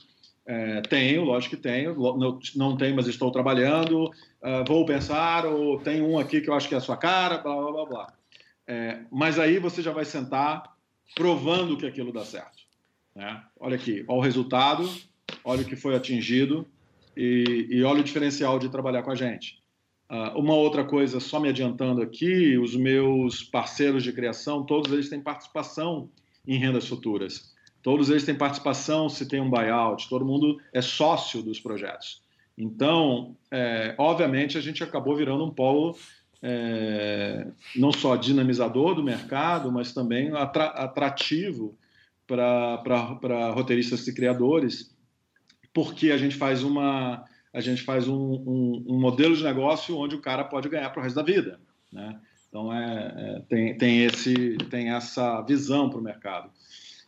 É, tenho, lógico que tenho, não, não tenho, mas estou trabalhando, uh, vou pensar, ou tem um aqui que eu acho que é a sua cara, blá, blá, blá, blá. É, mas aí você já vai sentar provando que aquilo dá certo. Né? Olha aqui, olha o resultado, olha o que foi atingido e, e olha o diferencial de trabalhar com a gente. Uh, uma outra coisa, só me adiantando aqui, os meus parceiros de criação, todos eles têm participação em rendas futuras. Todos eles têm participação se tem um buyout, todo mundo é sócio dos projetos. Então, é, obviamente, a gente acabou virando um polo é, não só dinamizador do mercado, mas também atrativo para roteiristas e criadores, porque a gente faz uma a gente faz um, um, um modelo de negócio onde o cara pode ganhar para o resto da vida, né? Então é, é, tem, tem esse tem essa visão para o mercado.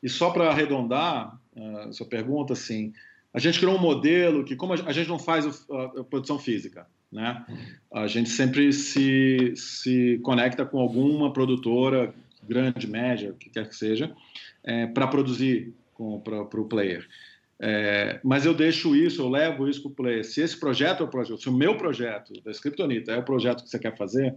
E só para arredondar a sua pergunta, assim, a gente criou um modelo que, como a gente não faz a, produção física, né? A gente sempre se, se conecta com alguma produtora, grande, média, o que quer que seja, é, para produzir para o player. É, mas eu deixo isso, eu levo isso para o player. Se esse projeto é o projeto, se o meu projeto da Scriptonita é o projeto que você quer fazer,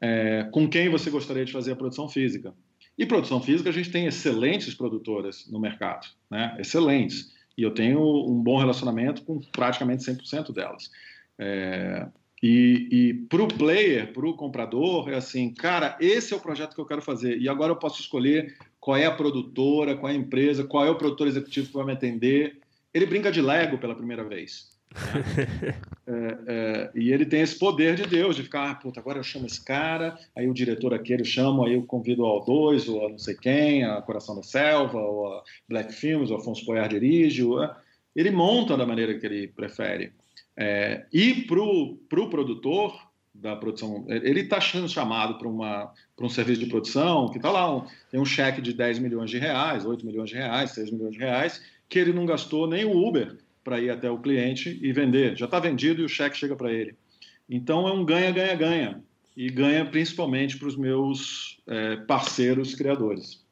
é, com quem você gostaria de fazer a produção física? E produção física, a gente tem excelentes produtoras no mercado, né? excelentes. E eu tenho um bom relacionamento com praticamente 100% delas. É, e, e para o player, para o comprador, é assim, cara, esse é o projeto que eu quero fazer. E agora eu posso escolher qual é a produtora, qual é a empresa, qual é o produtor executivo que vai me atender. Ele brinca de Lego pela primeira vez. Né? [laughs] é, é, e ele tem esse poder de Deus, de ficar, ah, puta, agora eu chamo esse cara, aí o diretor aquele eu chamo, aí eu convido ao dois, ou a não sei quem, a Coração da Selva, ou a Black Films, o Afonso Poyar dirige, ou, ele monta da maneira que ele prefere. É, e para o pro produtor da produção, ele está sendo chamado para um serviço de produção que está lá, um, tem um cheque de 10 milhões de reais, 8 milhões de reais, 6 milhões de reais, que ele não gastou nem o Uber para ir até o cliente e vender. Já está vendido e o cheque chega para ele. Então é um ganha-ganha-ganha. E ganha principalmente para os meus é, parceiros criadores.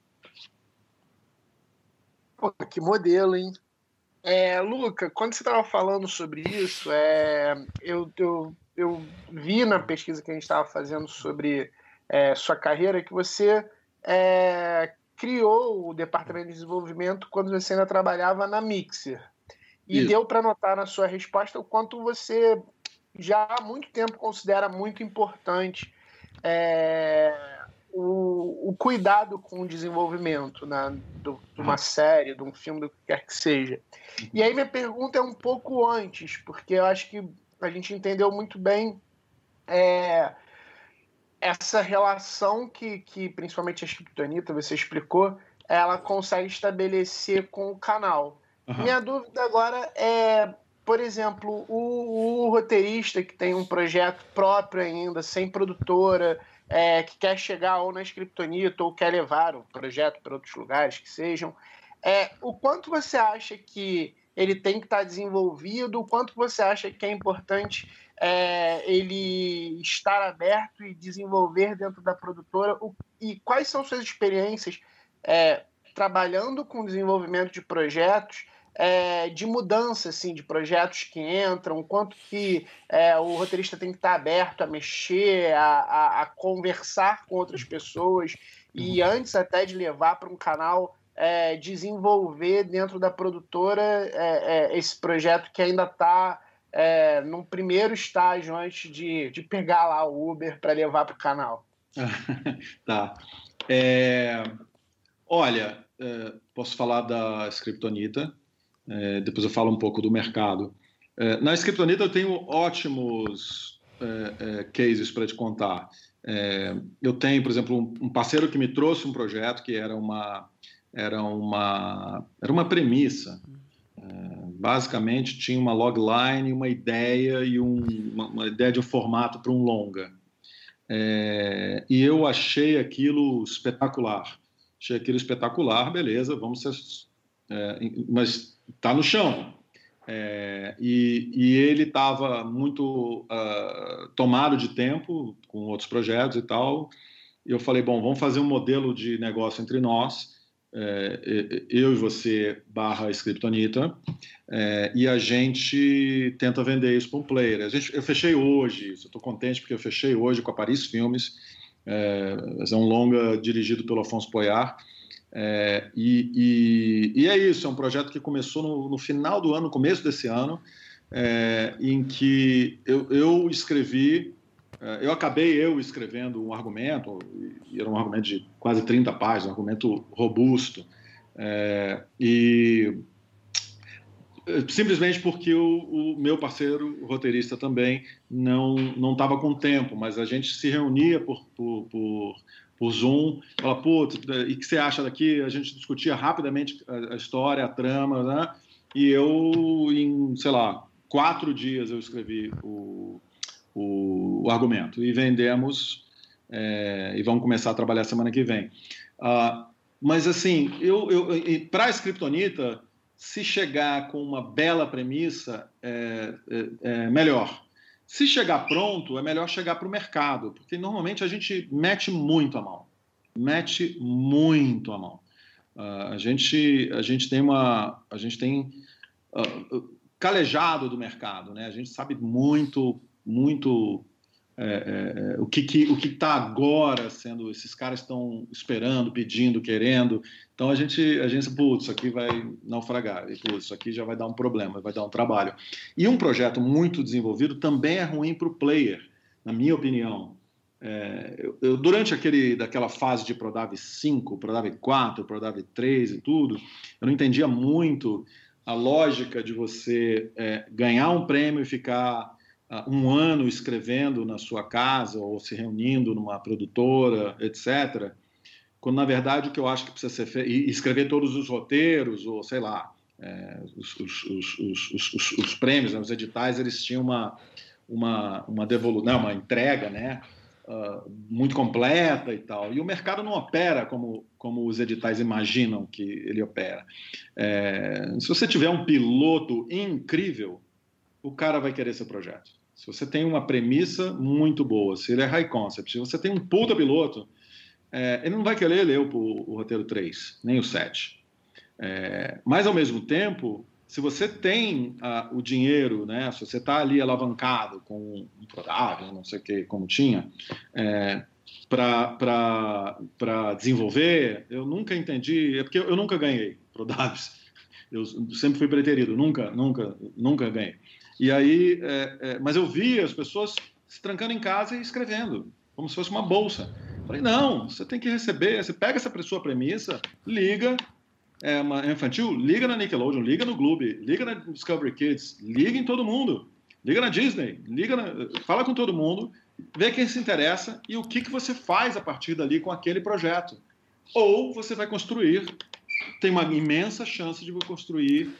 Pô, que modelo, hein? É, Luca, quando você estava falando sobre isso, é, eu, eu, eu vi na pesquisa que a gente estava fazendo sobre é, sua carreira que você é, criou o departamento de desenvolvimento quando você ainda trabalhava na Mixer. E Isso. deu para notar na sua resposta o quanto você já há muito tempo considera muito importante é, o, o, cuidado com o desenvolvimento né, do, de uma série, de um filme, do que quer que seja. E aí minha pergunta é um pouco antes, porque eu acho que a gente entendeu muito bem é, essa relação que, que principalmente a Kryptonita, você explicou, ela consegue estabelecer com o canal. Uhum. Minha dúvida agora é, por exemplo, o, o, roteirista que tem um projeto próprio ainda, sem produtora, é, que quer chegar ou na Scriptonita ou quer levar o projeto para outros lugares que sejam, é, o quanto você acha que ele tem que estar tá desenvolvido, o quanto você acha que é importante é, ele estar aberto e desenvolver dentro da produtora, o, e quais são suas experiências é, trabalhando com desenvolvimento de projetos é, de mudança assim, de projetos que entram, quanto que é, o roteirista tem que estar aberto a mexer, a, a, a conversar com outras pessoas e uhum. antes até de levar para um canal é, desenvolver dentro da produtora é, é, esse projeto que ainda está é, num primeiro estágio antes de, de pegar lá o Uber para levar para o canal. [laughs] tá. É, olha, é, posso falar da Scriptonita, depois eu falo um pouco do mercado. Na Scriptonita eu tenho ótimos é, é cases para te contar. É, eu tenho, por exemplo, um, um, parceiro que me trouxe um projeto que era uma era uma era uma premissa. É, basicamente tinha uma logline, uma ideia e um, uma, uma, ideia de um formato para um longa. e eu achei aquilo espetacular. Achei aquilo espetacular, beleza, vamos ser, mas está no chão. É, e, e, ele estava muito uh, tomado de tempo com outros projetos e tal. E eu falei, bom, vamos fazer um modelo de negócio entre nós, é, eu e você barra Scriptonita, é, e a gente tenta vender isso para um player. A gente, eu fechei hoje, estou contente porque eu fechei hoje com a Paris Filmes, é, é um longa dirigido pelo Afonso Poyar, é, e, e, e, é isso, é um projeto que começou no, no final do ano, começo desse ano, é, em que eu, eu escrevi, é, eu acabei eu escrevendo um argumento, e era um argumento de quase 30 páginas, um argumento robusto, é, e simplesmente porque o, o, meu parceiro o roteirista também não não estava com tempo, mas a gente se reunia por, por, por por Zoom, fala, pô, e que você acha daqui? A gente discutia rapidamente a, a história, a trama, né? E eu, em, sei lá, quatro dias eu escrevi o, o, o argumento e vendemos é, e vamos começar a trabalhar semana que vem. Uh, mas assim, eu, eu para a Scriptonita, se chegar com uma bela premissa, é, é, é melhor. Se chegar pronto, é melhor chegar para o mercado, porque normalmente a gente mete muito a mão. Mete muito a mão. Uh, a, gente, a gente tem uma. A gente tem uh, calejado do mercado, né? A gente sabe muito, muito é, é, é, o que que, o que está agora sendo esses caras estão esperando, pedindo, querendo. Então a gente a gente putz, isso aqui vai naufragar, putz, isso aqui já vai dar um problema, vai dar um trabalho. E um projeto muito desenvolvido também é ruim para o player, na minha opinião. É, eu, eu, durante aquele daquela fase de Prodave 5, Prodave 4, Prodave 3 e tudo, eu não entendia muito a lógica de você é, ganhar um prêmio e ficar um ano escrevendo na sua casa ou se reunindo numa produtora, etc. Quando na verdade o que eu acho que precisa ser feito, e escrever todos os roteiros, ou sei lá, é, os, os, os, os, prêmios, né, os editais, eles tinham uma, uma, uma devolução, uma entrega, né? Uh, muito completa e tal. E o mercado não opera como, como os editais imaginam que ele opera. É, se você tiver um piloto incrível, o cara vai querer seu projeto. Se você tem uma premissa muito boa, se ele é high concept, se você tem um puta piloto, é, ele não vai querer ler o, o, roteiro 3, nem o 7. É, mas, ao mesmo tempo, se você tem o dinheiro, né, se você está ali alavancado com um prodável, não sei o que, como tinha, é, para desenvolver, eu nunca entendi, é porque eu nunca ganhei prodáveis. Eu sempre fui preterido, nunca, nunca, nunca ganhei. E aí, é, é, mas eu vi as pessoas se trancando em casa e escrevendo, como se fosse uma bolsa. Falei, não, você tem que receber, você pega essa sua premissa, liga, é uma infantil, liga na Nickelodeon, liga no Gloob, liga na Discovery Kids, liga em todo mundo, liga na Disney, liga na, fala com todo mundo, vê quem se interessa e o que, que você faz a partir dali com aquele projeto. Ou você vai construir, tem uma imensa chance de construir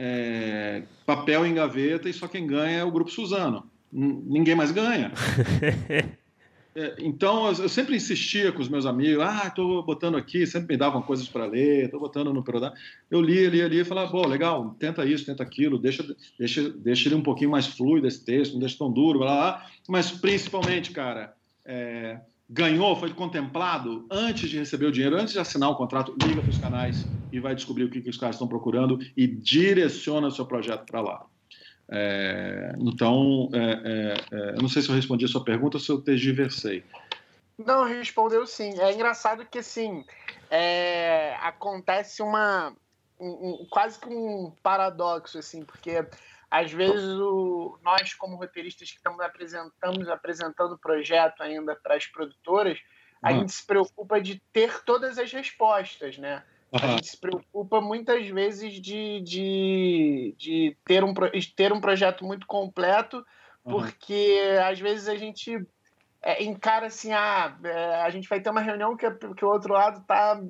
é, papel em gaveta e só quem ganha é o Grupo Suzano. Ninguém mais ganha. [laughs] é, então, eu sempre insistia com os meus amigos, ah, estou botando aqui, sempre me davam coisas para ler, estou botando no Perodá. Eu lia, lia, lia e falava, pô, legal, tenta isso, tenta aquilo, deixa, deixa, deixa ele um pouquinho mais fluido esse texto, não deixa tão duro, blá, blá. mas principalmente, cara, é, ganhou, foi contemplado antes de receber o dinheiro, antes de assinar o contrato, liga para os canais e vai descobrir o que, que os caras estão procurando e direciona o seu projeto para lá. É, então, é, é, é, eu não sei se eu respondi a sua pergunta ou se eu tergiversei. Não, respondeu sim. É engraçado que, assim, é, acontece uma... Um, um, quase que um paradoxo, assim, porque às vezes o, nós, como roteiristas que estamos apresentamos, apresentando o projeto ainda para as produtoras, a uhum. gente se preocupa de ter todas as respostas, né? Uhum. A gente se preocupa muitas vezes de, de, de ter, um, de ter um projeto muito completo, porque uhum. às vezes a gente é, encara assim, ah, é, a gente vai ter uma reunião que, que o outro lado tá,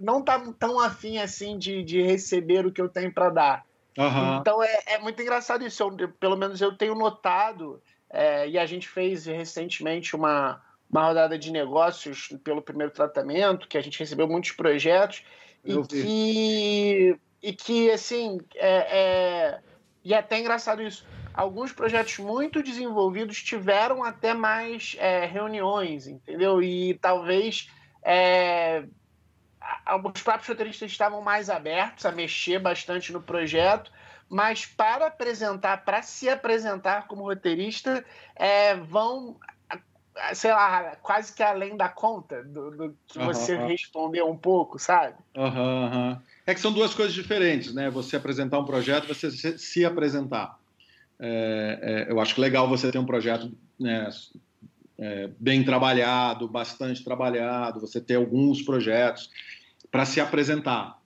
não tá tão afim assim de, de receber o que eu tenho para dar. Uhum. Então é, é, muito engraçado isso. Eu, pelo menos eu tenho notado, é, e a gente fez recentemente uma, uma rodada de negócios pelo primeiro tratamento, que a gente recebeu muitos projetos, eu e que, e que, assim, é, é, e é até engraçado isso. Alguns projetos muito desenvolvidos tiveram até mais é, reuniões, entendeu? E talvez é, os próprios roteiristas estavam mais abertos a mexer bastante no projeto, mas para apresentar, para se apresentar como roteirista, é, vão, sei lá, quase que além da conta do, do que você respondeu um pouco, sabe? Uhum, É que são duas coisas diferentes, né? Você apresentar um projeto, você se, se apresentar. É, é, eu acho legal você ter um projeto né, é, bem trabalhado, bastante trabalhado, você ter alguns projetos para se apresentar.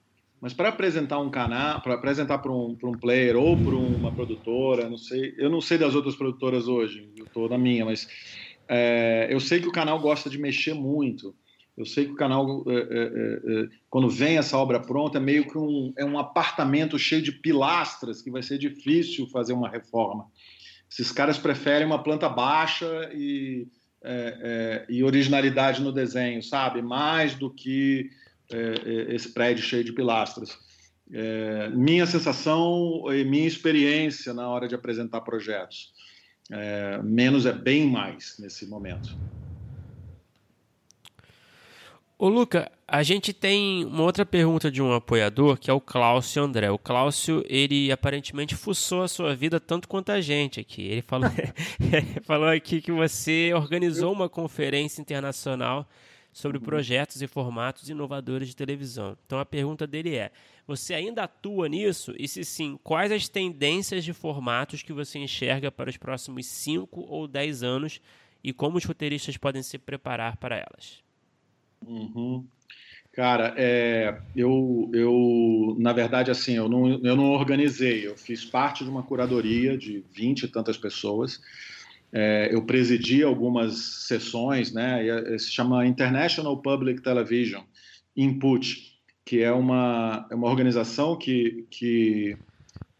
Mas para apresentar um canal, para apresentar para um, um player ou para uma produtora, não sei, eu não sei das outras produtoras hoje, eu estou na minha, mas é, eu sei que o canal gosta de mexer muito. Eu sei que o canal, é, é, é, é quando vem essa obra pronta, é meio que um, é um apartamento cheio de pilastras que vai ser difícil fazer uma reforma. Esses caras preferem uma planta baixa e, é, e originalidade no desenho, sabe? Mais do que é, é, esse prédio cheio de pilastras. é, minha sensação e minha experiência na hora de apresentar projetos. É, menos é bem mais nesse momento. Ô Luca, a gente tem uma outra pergunta de um apoiador, que é o Cláudio André. O Cláudio, ele aparentemente fuçou a sua vida tanto quanto a gente aqui. Ele falou, [laughs] ele falou aqui que você organizou uma conferência internacional sobre uhum. projetos e formatos inovadores de televisão. Então a pergunta dele é: você ainda atua nisso? E se sim, quais as tendências de formatos que você enxerga para os próximos 5 ou 10 anos e como os roteiristas podem se preparar para elas? Uhum. Cara, é, eu, eu, na verdade, assim, eu não, eu não organizei, eu fiz parte de uma curadoria de 20 e tantas pessoas. É, eu presidi algumas sessões, né? É, se chama International Public Television Input, que é uma, é uma organização que, que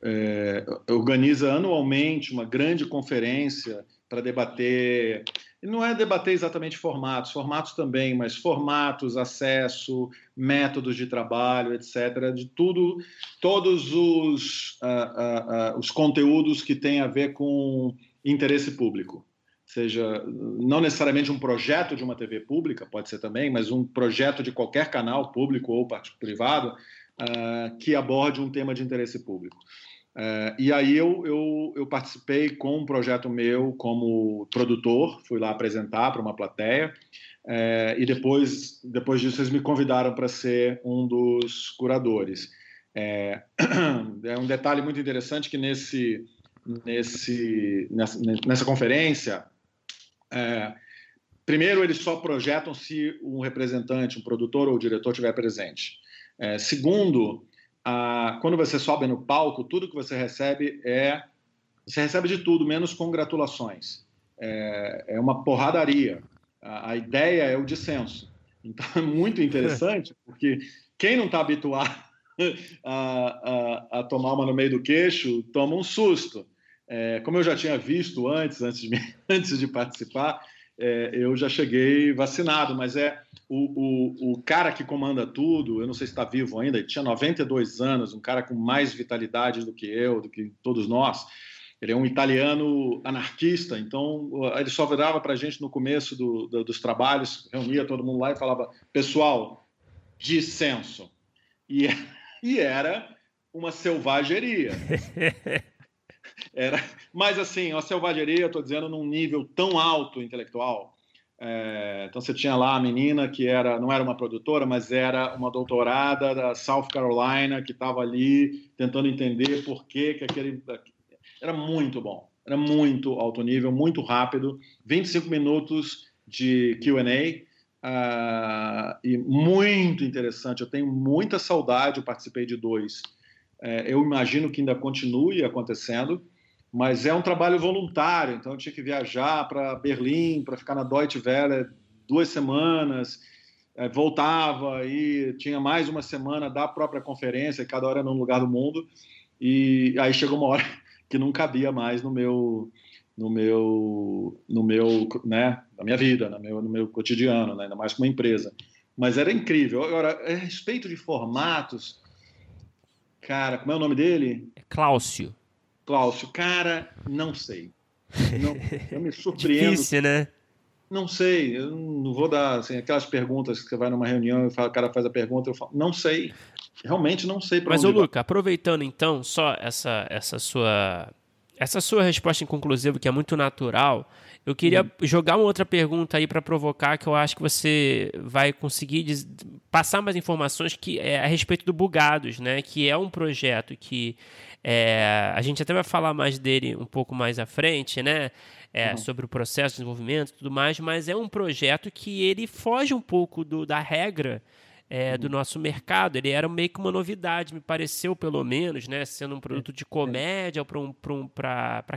é, organiza anualmente uma grande conferência para debater não é debater exatamente formatos, formatos também, mas formatos, acesso, métodos de trabalho, etc., de tudo, todos os, uh, uh, uh, os conteúdos que têm a ver com interesse público. Seja, não necessariamente um projeto de uma TV pública, pode ser também, mas um projeto de qualquer canal público ou privado que aborde um tema de interesse público. É, e aí eu, eu, eu, participei com um projeto meu como produtor, fui lá apresentar para uma plateia, é, e depois, depois disso eles me convidaram para ser um dos curadores. É, [clears throat] é, um detalhe muito interessante que nesse, nesse, nessa, nessa conferência, é, primeiro eles só projetam se um representante, um produtor ou diretor estiver presente. É, segundo, ah, quando você sobe no palco, tudo que você recebe é. Você recebe de tudo, menos congratulações. É, é uma porradaria. A, a, ideia é o dissenso. Então é muito interessante, [laughs] porque quem não está habituado [laughs] a, a, a, tomar uma no meio do queixo toma um susto. É, como eu já tinha visto antes, antes de, [laughs] antes de participar, é, eu já cheguei vacinado, mas é o, o, o cara que comanda tudo, eu não sei se está vivo ainda, ele tinha 92 anos, um cara com mais vitalidade do que eu, do que todos nós. Ele é um italiano anarquista, então ele só virava para a gente no começo do, do, dos trabalhos, reunia todo mundo lá e falava: pessoal, dissenso. E, [laughs] e era uma selvageria. [laughs] Era, mas assim, uma selvageria, estou dizendo, num nível tão alto intelectual. É, então você tinha lá a menina que era, não era uma produtora, mas era uma doutorada da South Carolina que estava ali tentando entender por que, que aquele. Era muito bom, era muito alto nível, muito rápido, 25 minutos de QA. Uh, ah, e muito interessante. Eu tenho muita saudade. Eu participei de dois. É, eu imagino que ainda continue acontecendo mas é um trabalho voluntário, então eu tinha que viajar para Berlim para ficar na Deutsche Welle duas semanas, é, voltava e tinha mais uma semana da própria conferência, cada hora num lugar do mundo, e aí chegou uma hora [laughs] que não cabia mais no meu no meu no meu né na minha vida no meu, no meu cotidiano né? ainda mais com uma empresa mas era incrível agora a respeito de formatos cara como é o nome dele é Cláudio Cláudio, cara, não sei. Não, eu me [laughs] surpreendo. Difícil, né? Não sei, eu não vou dar assim, aquelas perguntas que você vai numa reunião e o cara faz a pergunta, eu falo, não sei. Realmente não sei para Mas, ô Luca, aproveitando então só essa, essa sua essa sua resposta inconclusiva, que é muito natural, eu queria hum. jogar uma outra pergunta aí para provocar, que eu acho que você vai conseguir passar mais informações que é a respeito do Bugados, né? Que é um projeto que é, a gente até vai falar mais dele um pouco mais à frente, né? É, uhum. Sobre o processo de desenvolvimento e tudo mais, mas é um projeto que ele foge um pouco do, da regra é, do uhum. nosso mercado. Ele era meio que uma novidade, me pareceu, pelo menos, né? Sendo um produto de comédia para um, um,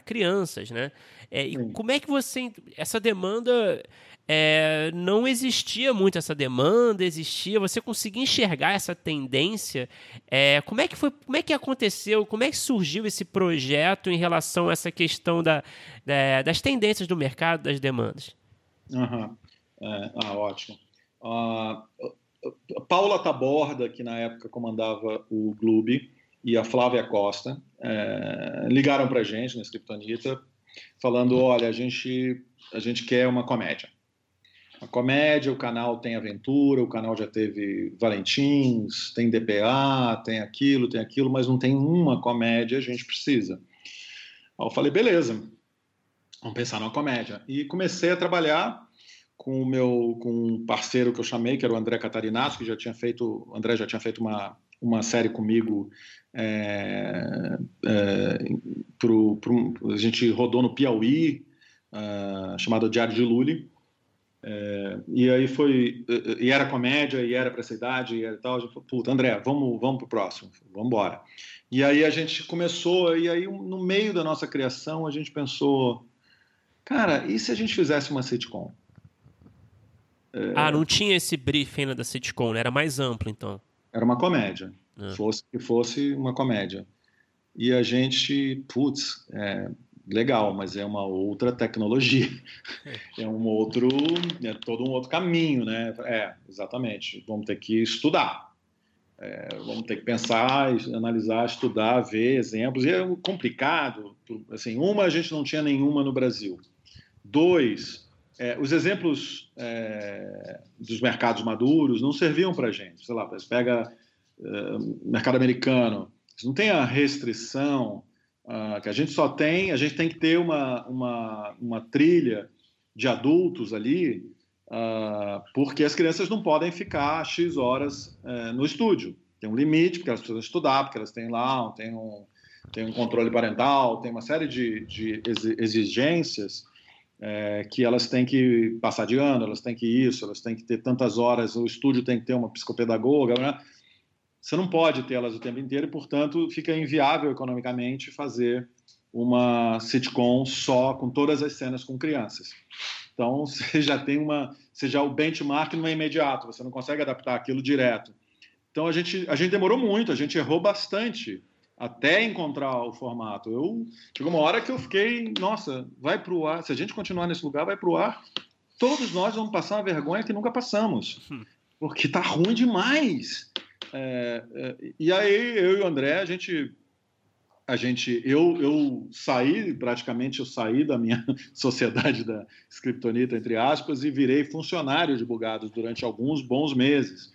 crianças, né? É, e como é que você... Essa demanda é, não existia muito essa demanda, existia, você conseguia enxergar essa tendência. É, como é que foi, como é que aconteceu, como é que surgiu esse projeto em relação a essa questão da, da das tendências do mercado, das demandas? Uhum. É, ah, ótimo. Uh, Paula Taborda, que na época comandava o Clube, e a Flávia Costa é, ligaram para a gente na Scriptonita falando, olha, a gente, a gente quer uma comédia. Uma comédia, o canal tem aventura, o canal já teve Valentins, tem DPA, tem aquilo, tem aquilo, mas não tem uma comédia, a gente precisa. Aí eu falei, beleza, vamos pensar numa comédia. E comecei a trabalhar com o meu com um parceiro que eu chamei, que era o André Catarinato, que já tinha feito, o André já tinha feito uma, uma série comigo é, é, pro, pro, a gente rodou no Piauí, uh, chamado Diário de Lully, é, e aí foi, e era comédia, e era para essa idade, e era tal. A gente falou, puta, André, vamos, vamos pro próximo, vamos embora. E aí a gente começou, e aí no meio da nossa criação a gente pensou, cara, e se a gente fizesse uma sitcom? É... Ah, não tinha esse brief ainda da sitcom, né? era mais amplo então. Era uma comédia, é. fosse que fosse uma comédia. E a gente, putz, é, legal, mas é uma outra tecnologia, [laughs] é um outro, é todo um outro caminho, né? É, exatamente. Vamos ter que estudar, é, vamos ter que pensar, analisar, estudar, ver exemplos. E é complicado. Assim, uma a gente não tinha nenhuma no Brasil. Dois, é, os exemplos é, dos mercados maduros não serviam para gente. Sei lá, pega é, mercado americano, não tem a restrição uh, que a gente só tem, a gente tem que ter uma, uma, uma trilha de adultos ali, uh, porque as crianças não podem ficar X horas uh, no estúdio. Tem um limite, porque elas precisam estudar, porque elas têm lá, tem um, tem um controle parental, tem uma série de, de exigências é, que elas têm que passar de ano, elas têm que isso, elas têm que ter tantas horas, o estúdio tem que ter uma psicopedagoga, né? você não pode tê-las o tempo inteiro e, portanto, fica inviável economicamente fazer uma sitcom só com todas as cenas com crianças. Então, [laughs] você já tem uma, você já o benchmark não é imediato, você não consegue adaptar aquilo direto. Então, a gente, a gente demorou muito, a gente errou bastante até encontrar o formato. Eu chegou uma hora que eu fiquei, nossa, vai para o ar. Se a gente continuar nesse lugar, vai para o ar. Todos nós vamos passar uma vergonha que nunca passamos, hum. porque tá ruim demais. É, é, e aí eu e o André, a gente, a gente, eu, eu saí praticamente, eu saí da minha [laughs] sociedade da Scriptonita entre aspas e virei funcionário de Bugados durante alguns bons meses.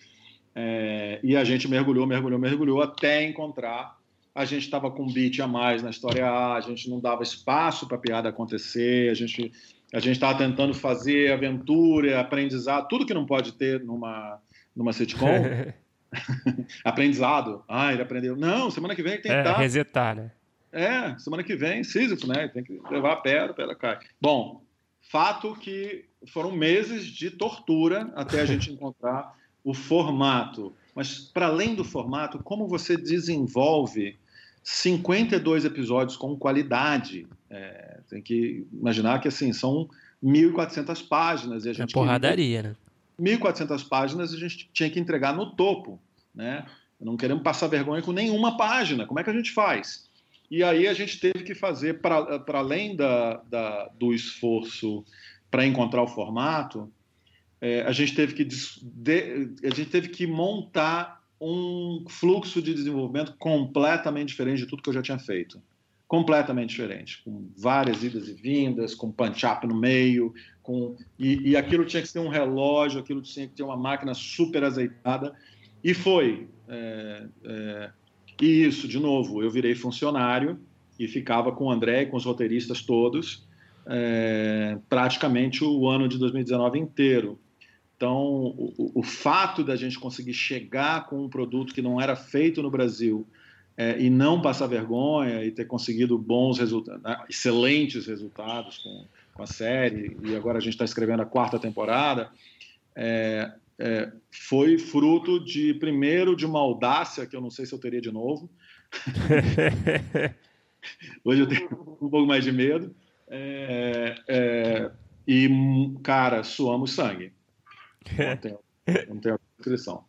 É, e a gente mergulhou, mergulhou, mergulhou até encontrar. A gente estava com um beat a mais na história A, a gente não dava espaço para a piada acontecer, a gente a gente estava tentando fazer aventura, aprendizado, tudo que não pode ter numa numa sitcom. [laughs] [laughs] Aprendizado. Ah, ele aprendeu. Não, semana que vem tem que é, dar. Resetar, né? É, semana que vem, Sísifo, né? Tem que levar a pedra, a pedra cai. Bom, fato que foram meses de tortura até a gente [laughs] encontrar o formato. Mas, para além do formato, como você desenvolve 52 episódios com qualidade? É, tem que imaginar que, assim, são 1.400 páginas. E a é gente é porradaria, né? 1.400 páginas a gente tinha que entregar no topo, né? Não queremos passar vergonha com nenhuma página. Como é que a gente faz? E aí a gente teve que fazer, para além da, da, do esforço para encontrar o formato, é, a, gente teve que de, a gente teve que montar um fluxo de desenvolvimento completamente diferente de tudo que eu já tinha feito. Completamente diferente, com várias idas e vindas, com punch-up no meio, com e, e, aquilo tinha que ter um relógio, aquilo tinha que ter uma máquina super azeitada e foi. É, é, e isso, de novo, eu virei funcionário e ficava com o André e com os roteiristas todos é, praticamente o ano de 2019 inteiro. Então, o, o, fato da gente conseguir chegar com um produto que não era feito no Brasil é, e não passar vergonha e ter conseguido bons resultados, né, excelentes resultados com com a série, e agora a gente está escrevendo a quarta temporada, é, é, foi fruto de, primeiro, de uma audácia que eu não sei se eu teria de novo. [laughs] Hoje eu tenho um pouco mais de medo. É, é e, cara, suamos sangue. [laughs] Não tenho, não tenho descrição.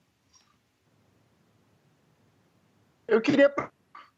Eu queria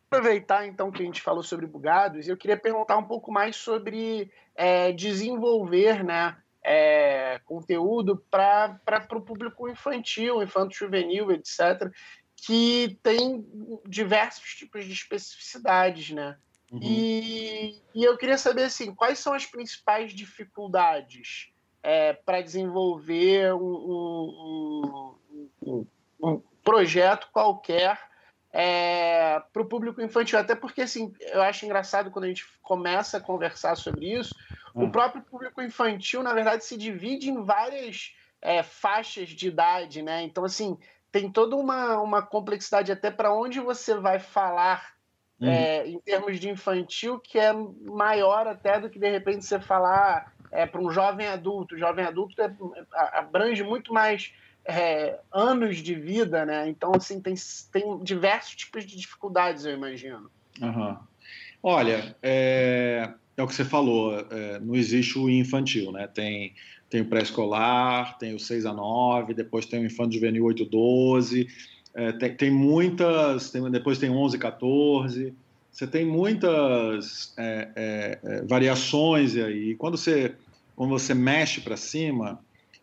aproveitar então que a gente falou sobre bugados, eu queria perguntar um pouco mais sobre é, desenvolver né, é, conteúdo para o público infantil, infanto-juvenil, etc., que tem diversos tipos de especificidades, né? Uhum. E, e, eu queria saber, assim, quais são as principais dificuldades é, para desenvolver um, um, um, projeto qualquer é, para o público infantil. Até porque, assim, eu acho engraçado quando a gente começa a conversar sobre isso, o hum. próprio público infantil, na verdade, se divide em várias é, faixas de idade, né? Então, assim, tem toda uma, uma complexidade até para onde você vai falar uhum. é, em termos de infantil, que é maior até do que, de repente, você falar é, para um jovem adulto. Jovem adulto é, abrange muito mais é, anos de vida, né? Então, assim, tem, tem diversos tipos de dificuldades, eu imagino. Uhum. Olha, é, é, o que você falou, é, não existe o infantil, né? Tem, tem o pré-escolar, tem o 6 a 9, depois tem o infanto juvenil 8 a 12, é, tem, tem, muitas, tem, depois tem 11 a 14, você tem muitas é, é, é, variações aí. Quando você, quando você mexe para cima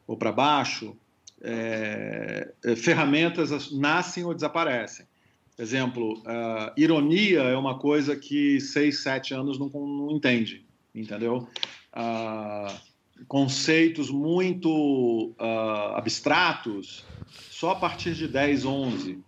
ou para baixo, é, é, ferramentas nascem ou desaparecem. Exemplo, ironia é uma coisa que seis, sete anos não, não entende, entendeu? Conceitos muito abstratos só a partir de 10, 11.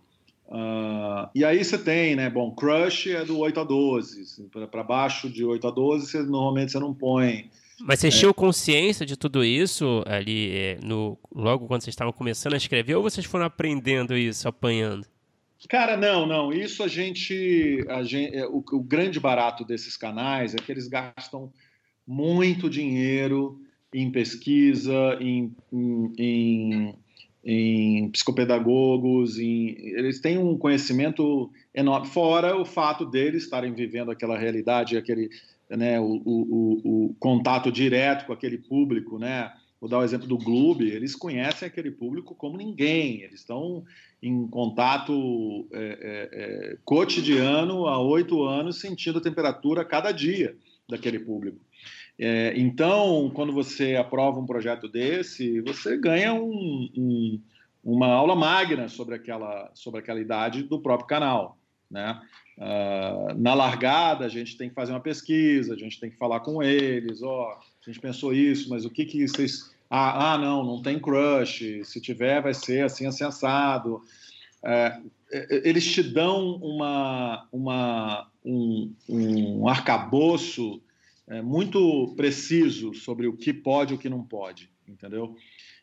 Uh, e aí você tem, né? Bom, crush é do 8 a 12. Para baixo de 8 a 12, você, normalmente você não põe mas você é. tinham consciência de tudo isso ali é, no, logo quando vocês estavam começando a escrever ou vocês foram aprendendo isso, apanhando? Cara, não, não. Isso a gente. A gente é, o, o grande barato desses canais é que eles gastam muito dinheiro em pesquisa, em, em, em, em psicopedagogos, em, eles têm um conhecimento enorme, fora o fato deles estarem vivendo aquela realidade, aquele, né, o, o, o, contato direto com aquele público, né? Vou dar o exemplo do Globo, eles conhecem aquele público como ninguém, eles estão em contato é, é, é, cotidiano há oito anos, sentindo a temperatura cada dia daquele público. É, então, quando você aprova um projeto desse, você ganha um, um, uma aula magna sobre aquela, sobre aquela idade do próprio canal. Né? Uh, na largada, a gente tem que fazer uma pesquisa, a gente tem que falar com eles, ó, oh, a gente pensou isso, mas o que que vocês... Ah, ah não, não tem crush, se tiver vai ser assim, assim, assado. É, é eles te dão uma, uma, um, um arcabouço é, muito preciso sobre o que pode e o que não pode, entendeu?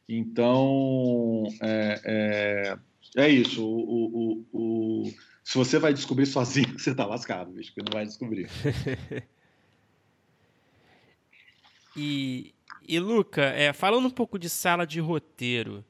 Então, é, é, é isso. O, o, o se você vai descobrir sozinho, [laughs] você tá lascado, bicho, porque não vai descobrir. [laughs] e, e Luca, é, falando um pouco de sala de roteiro,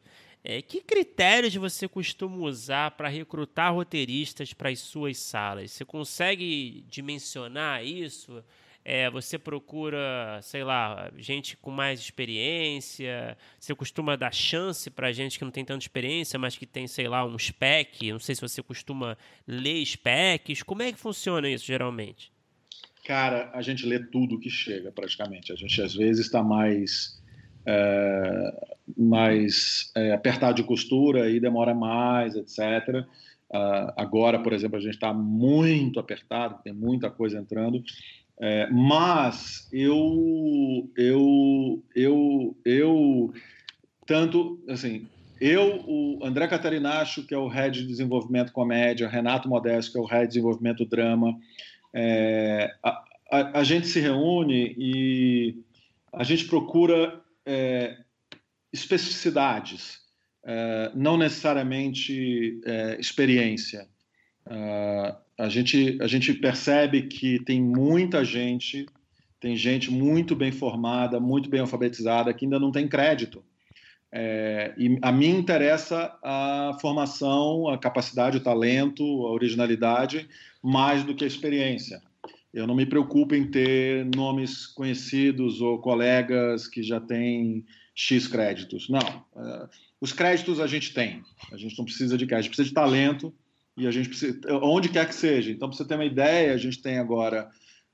é, que critérios você costuma usar para recrutar roteiristas para as suas salas? Você consegue dimensionar isso? É, você procura, sei lá, gente com mais experiência? Você costuma dar chance para gente que não tem tanta experiência, mas que tem, sei lá, um spec? Não sei se você costuma ler specs. Como é que funciona isso geralmente? Cara, a gente lê tudo que chega, praticamente. A gente às vezes está mais é, mais é, apertado de costura e demora mais, etc. Uh, ah, agora, por exemplo, a gente está muito apertado, tem muita coisa entrando. É, mas eu, eu, eu, eu, tanto, assim, eu, o André Catarinacho, que é o Head de Desenvolvimento Comédia, Renato Modesto, que é o Head de Desenvolvimento Drama, é, a, a, a, gente se reúne e a gente procura é, especificidades, é, não necessariamente é, experiência. Uh, a gente, a gente percebe que tem muita gente, tem gente muito bem formada, muito bem alfabetizada, que ainda não tem crédito. É, e a mim interessa a formação, a capacidade, o talento, a originalidade, mais do que a experiência. Eu não me preocupo em ter nomes conhecidos ou colegas que já têm X créditos. Não. É, os créditos a gente tem. A gente não precisa de crédito, a gente precisa de talento e a gente precisa, onde quer que seja. Então, para você ter uma ideia, a gente tem agora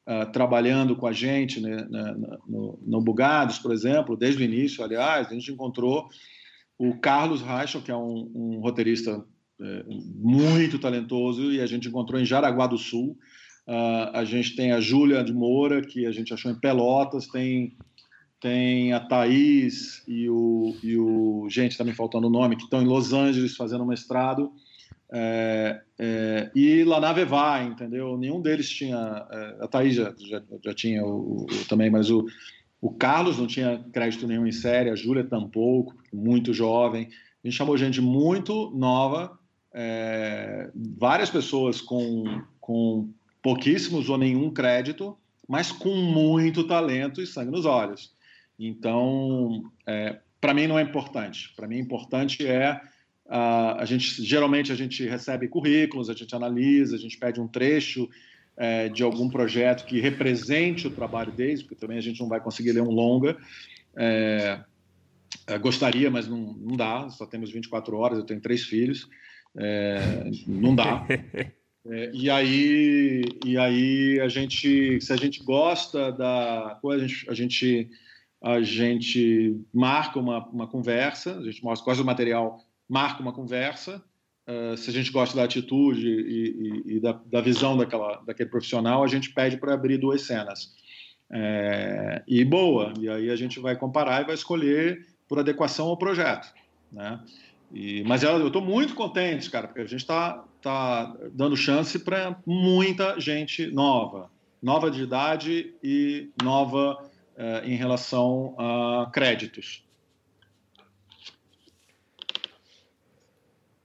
uh, trabalhando com a gente né, na, no, no, Bugados, por exemplo, desde o início, aliás, a gente encontrou o Carlos Reichel, que é um, um roteirista é, muito talentoso, e a gente encontrou em Jaraguá do Sul. Uh, a gente tem a Júlia de Moura, que a gente achou em Pelotas, tem, tem a Thaís e o, e o. Gente, está me faltando o nome, que estão em Los Angeles fazendo mestrado. É, é, e lá na Vevai, entendeu? Nenhum deles tinha. É, a Thaís já, já, já tinha o, o, também, mas o, o Carlos não tinha crédito nenhum em série, a Júlia tampouco, muito jovem. A gente chamou gente muito nova, é, várias pessoas com, com pouquíssimos ou nenhum crédito, mas com muito talento e sangue nos olhos. Então, é, para mim não é importante. Para mim, importante é a gente geralmente a gente recebe currículos, a gente analisa, a gente pede um trecho é, de algum projeto que represente o trabalho deles, porque também a gente não vai conseguir ler um longa. É, gostaria, mas não, não dá. Só temos 24 horas. Eu tenho três filhos, é, não dá. [laughs] E aí, e aí a gente, se a gente gosta da coisa, a gente, a gente, a gente marca uma, uma conversa, a gente mostra quase o material marca uma conversa. Uh, se a gente gosta da atitude e, e, e da, da, visão daquela, daquele profissional, a gente pede para abrir duas cenas. É, e boa, e aí a gente vai comparar e vai escolher por adequação ao projeto. Né? E, mas eu estou muito contente, cara, porque a gente está tá dando chance para muita gente nova, nova de idade e nova uh, em relação a créditos.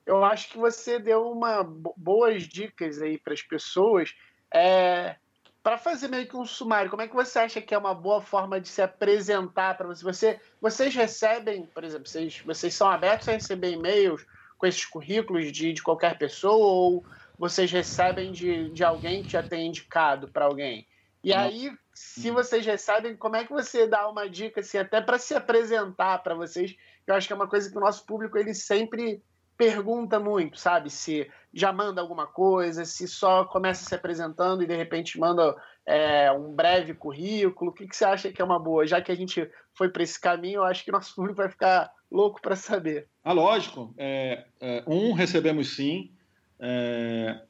Eu acho que você deu uma boas dicas aí para as pessoas. É, para fazer meio que um sumário, como é que você acha que é uma boa forma de se apresentar para você? você? Vocês recebem, por exemplo, vocês, vocês são abertos a receber e-mails com esses currículos de, de qualquer pessoa ou vocês recebem de, de alguém que já tem indicado para alguém? E aí, se vocês recebem, como é que você dá uma dica, assim, até para se apresentar para vocês? Eu acho que é uma coisa que o nosso público ele sempre pergunta muito, sabe? Se já manda alguma coisa, se só começa se apresentando e de repente manda é, um breve currículo. O que, que você acha que é uma boa? Já que a gente foi para esse caminho, eu acho que nosso público vai ficar louco para saber. Ah, lógico. É, é, um, recebemos sim. É,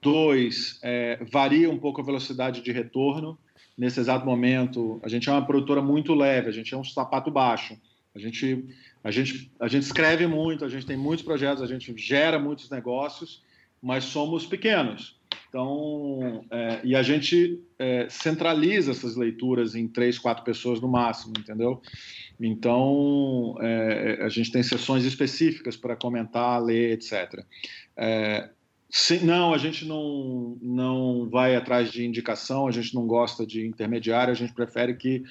dois, é, varia um pouco a velocidade de retorno. Nesse exato momento, a gente é uma produtora muito leve, a gente é um sapato baixo. A gente a gente, a gente escreve muito, a gente tem muitos projetos, a gente gera muitos negócios, mas somos pequenos. Então, é, e a gente é, centraliza essas leituras em três, quatro pessoas no máximo, entendeu? Então, é, a gente tem sessões específicas para comentar, ler, etc. É, se, não, a gente não, não vai atrás de indicação, a gente não gosta de intermediário, a gente prefere que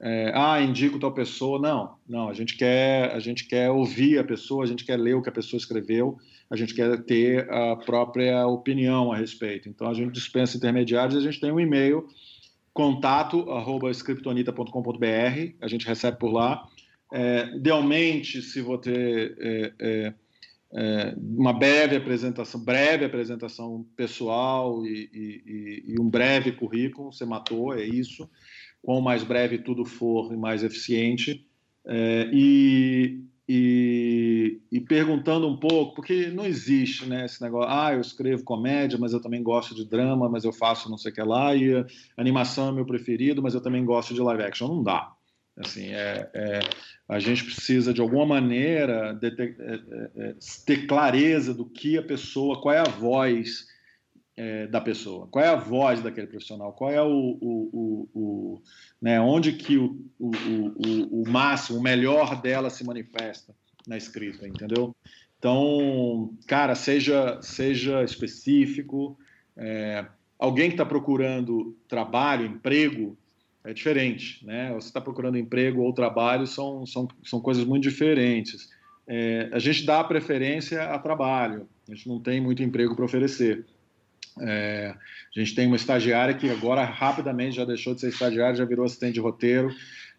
é, ah, indico tal pessoa. Não, não. A gente quer, a gente quer ouvir a pessoa, a gente quer ler o que a pessoa escreveu, a gente quer ter a própria opinião a respeito. Então a gente dispensa intermediários, a gente tem um e-mail contato@scriptonita.com.br, a gente recebe por lá. É, idealmente, se ter é, é, é, uma breve apresentação, breve apresentação pessoal e, e, e um breve currículo, você matou, é isso quanto mais breve tudo for e mais eficiente. É, e, e, e, perguntando um pouco, porque não existe né, esse negócio, ah, eu escrevo comédia, mas eu também gosto de drama, mas eu faço não sei o que lá, e animação é meu preferido, mas eu também gosto de live action. Não dá. Assim, é, é a gente precisa, de alguma maneira, de ter, é, é, é, ter clareza do que a pessoa, qual é a voz é, da pessoa, qual é a voz daquele profissional, qual é o, o, o, o né, onde que o, o, o, máximo, o melhor dela se manifesta na escrita, entendeu? Então, cara, seja, seja específico. É, alguém que está procurando trabalho, emprego, é diferente, né? Você está procurando emprego ou trabalho são, são, são coisas muito diferentes. É, a gente dá preferência a trabalho, a gente não tem muito emprego para oferecer. É, a gente tem uma estagiária que agora rapidamente já deixou de ser estagiária, já virou assistente de roteiro.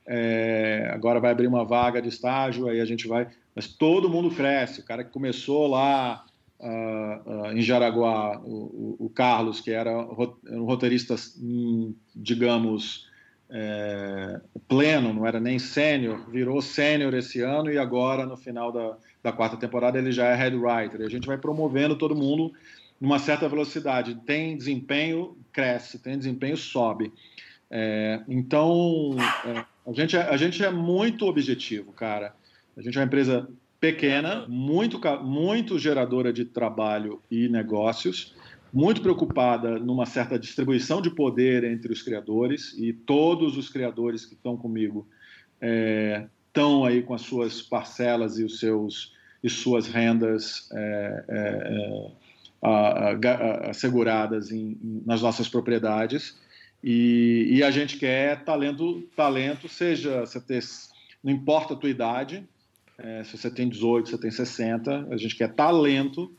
É, agora vai abrir uma vaga de estágio, aí a gente vai. Mas todo mundo cresce. O cara que começou lá uh, uh, em Jaraguá, o, o, Carlos, que era um roteirista, hum, digamos, é, pleno, não era nem sênior, virou sênior esse ano e agora, no final da, da quarta temporada, ele já é head writer. E a gente vai promovendo todo mundo numa certa velocidade. Tem desempenho, cresce, tem desempenho, sobe. É, então, é, a, gente, é, a gente é muito objetivo, cara. A gente é uma empresa pequena, muito, muito geradora de trabalho e negócios, muito preocupada numa certa distribuição de poder entre os criadores e todos os criadores que estão comigo é, estão aí com as suas parcelas e os seus e suas rendas é, é, é asseguradas em, nas nossas propriedades. E, e, a gente quer talento talento seja você ter não importa a tua idade é, se você tem 18, se você tem 60, a gente quer talento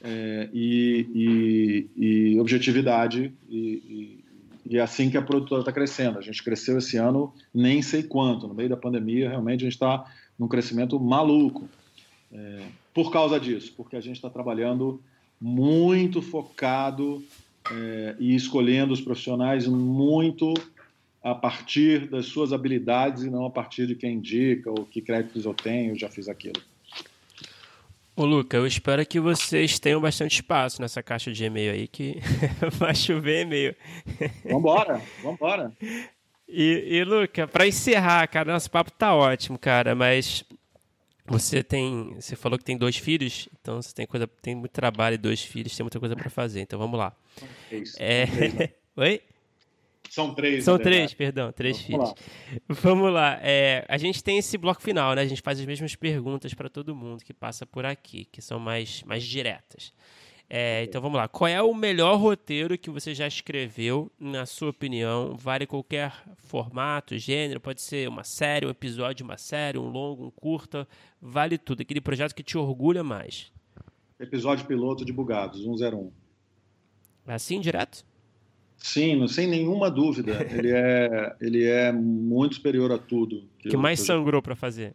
é, e, e, e, objetividade e, é assim que a produtora está crescendo. A gente cresceu esse ano nem sei quanto, no meio da pandemia realmente a gente está num crescimento maluco. É, por causa disso, porque a gente está trabalhando muito focado é, e escolhendo os profissionais muito a partir das suas habilidades e não a partir de quem indica ou que créditos eu tenho, eu já fiz aquilo. Ô Luca, eu espero que vocês tenham bastante espaço nessa caixa de e-mail aí, que [laughs] vai chover e-mail. Vambora, vambora. E, e Luca, para encerrar, cara, nosso papo tá ótimo, cara, mas você tem, você falou que tem dois filhos, então você tem coisa, tem muito trabalho e dois filhos, tem muita coisa para fazer. Então vamos lá. É... [laughs] Oi? São três. São três, perdão, três Vamos filhos. Lá. Vamos lá. É, a gente tem esse bloco final, né? A gente faz as mesmas perguntas para todo mundo que passa por aqui, que são mais, mais diretas. É, então vamos lá. Qual é o melhor roteiro que você já escreveu, na sua opinião? Vale qualquer formato, gênero, pode ser uma série, um episódio uma série, um longo, um curta, vale tudo. Aquele projeto que te orgulha mais. Episódio piloto de Bugados, 101. Assim, direto? Sim, sem nenhuma dúvida. Ele é, ele é muito superior a tudo. Que, que mais sangrou para fazer?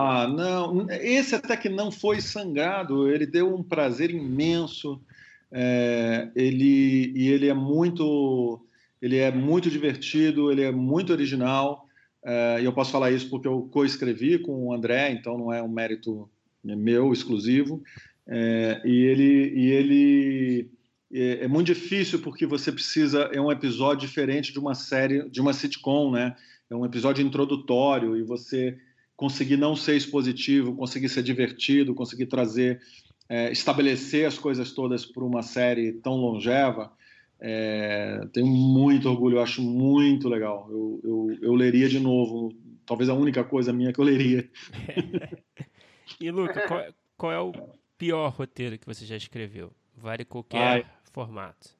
Ah, não. Esse até que não foi sangrado. Ele deu um prazer imenso. É, ele e ele é muito, ele é muito divertido. Ele é muito original. É, e eu posso falar isso porque eu co-escrevi com o André, então não é um mérito meu exclusivo. É, e ele e ele é, é, muito difícil porque você precisa é um episódio diferente de uma série de uma sitcom né é um episódio introdutório e você conseguir não ser expositivo conseguir ser divertido conseguir trazer é, estabelecer as coisas todas para uma série tão longeva é, tenho muito orgulho eu acho muito legal. Eu, eu, eu leria de novo talvez a única coisa minha que eu leria. [laughs] E Luca qual, qual é o pior roteiro que você já escreveu? Vale qualquer Ai, formato.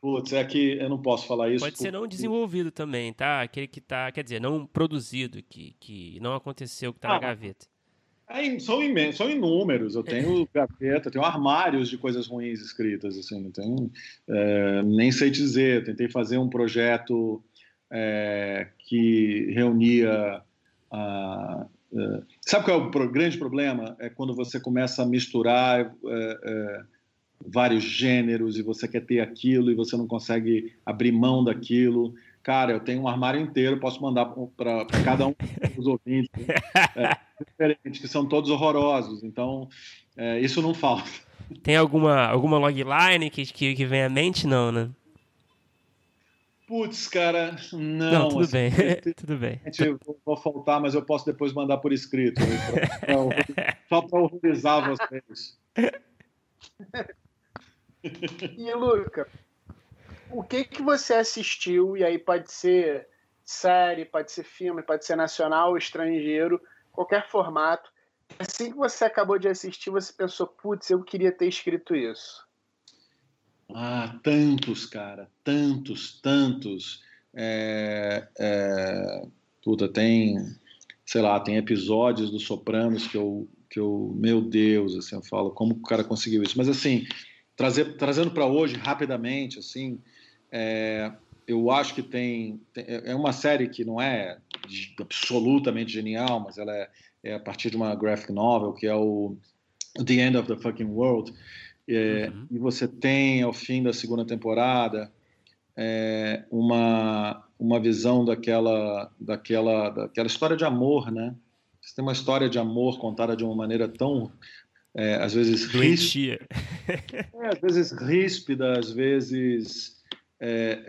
Putz, é que eu não posso falar isso. Pode ser não desenvolvido também, tá? Aquele que tá, quer dizer, não produzido, que, que não aconteceu, que tá ah, na gaveta. É, são, imensos, são inúmeros. Eu tenho [laughs] gaveta, tenho armários de coisas ruins escritas, assim, não tenho, é, nem sei dizer. Tentei fazer um projeto é, que reunia a, é, sabe qual é o grande problema? É quando você começa a misturar é, é, vários gêneros e você quer ter aquilo e você não consegue abrir mão daquilo. Cara, eu tenho um armário inteiro, posso mandar para cada um [laughs] dos ouvintes é, diferentes, que são todos horrorosos. Então, é, isso não falta. Tem alguma, alguma logline que, que, que vem à mente? Não, né? Putz, cara, não. Não, tudo assim, bem, [laughs] tudo bem. Vou, vou faltar, mas eu posso depois mandar por escrito. [laughs] Pra, só para horrorizar vocês. E Luca, o que que você assistiu e aí pode ser série, pode ser filme, pode ser nacional, estrangeiro, qualquer formato. Assim que você acabou de assistir, você pensou, putz, eu queria ter escrito isso. Ah, tantos, cara, tantos, tantos. É, é, puta, tem, sei lá, tem episódios do Sopranos que eu, que eu, meu Deus, assim, eu falo, como o cara conseguiu isso? Mas assim, trazer, trazendo para hoje rapidamente, assim, é, eu acho que tem, tem, é uma série que não é absolutamente genial, mas ela é, é, a partir de uma graphic novel que é o The End of the Fucking World. É, uhum. E você tem, ao fim da segunda temporada, é, uma, uma visão daquela, daquela, daquela história de amor, né? Você tem uma história de amor contada de uma maneira tão, é, às vezes ríspida, é, às vezes ríspida, às vezes é,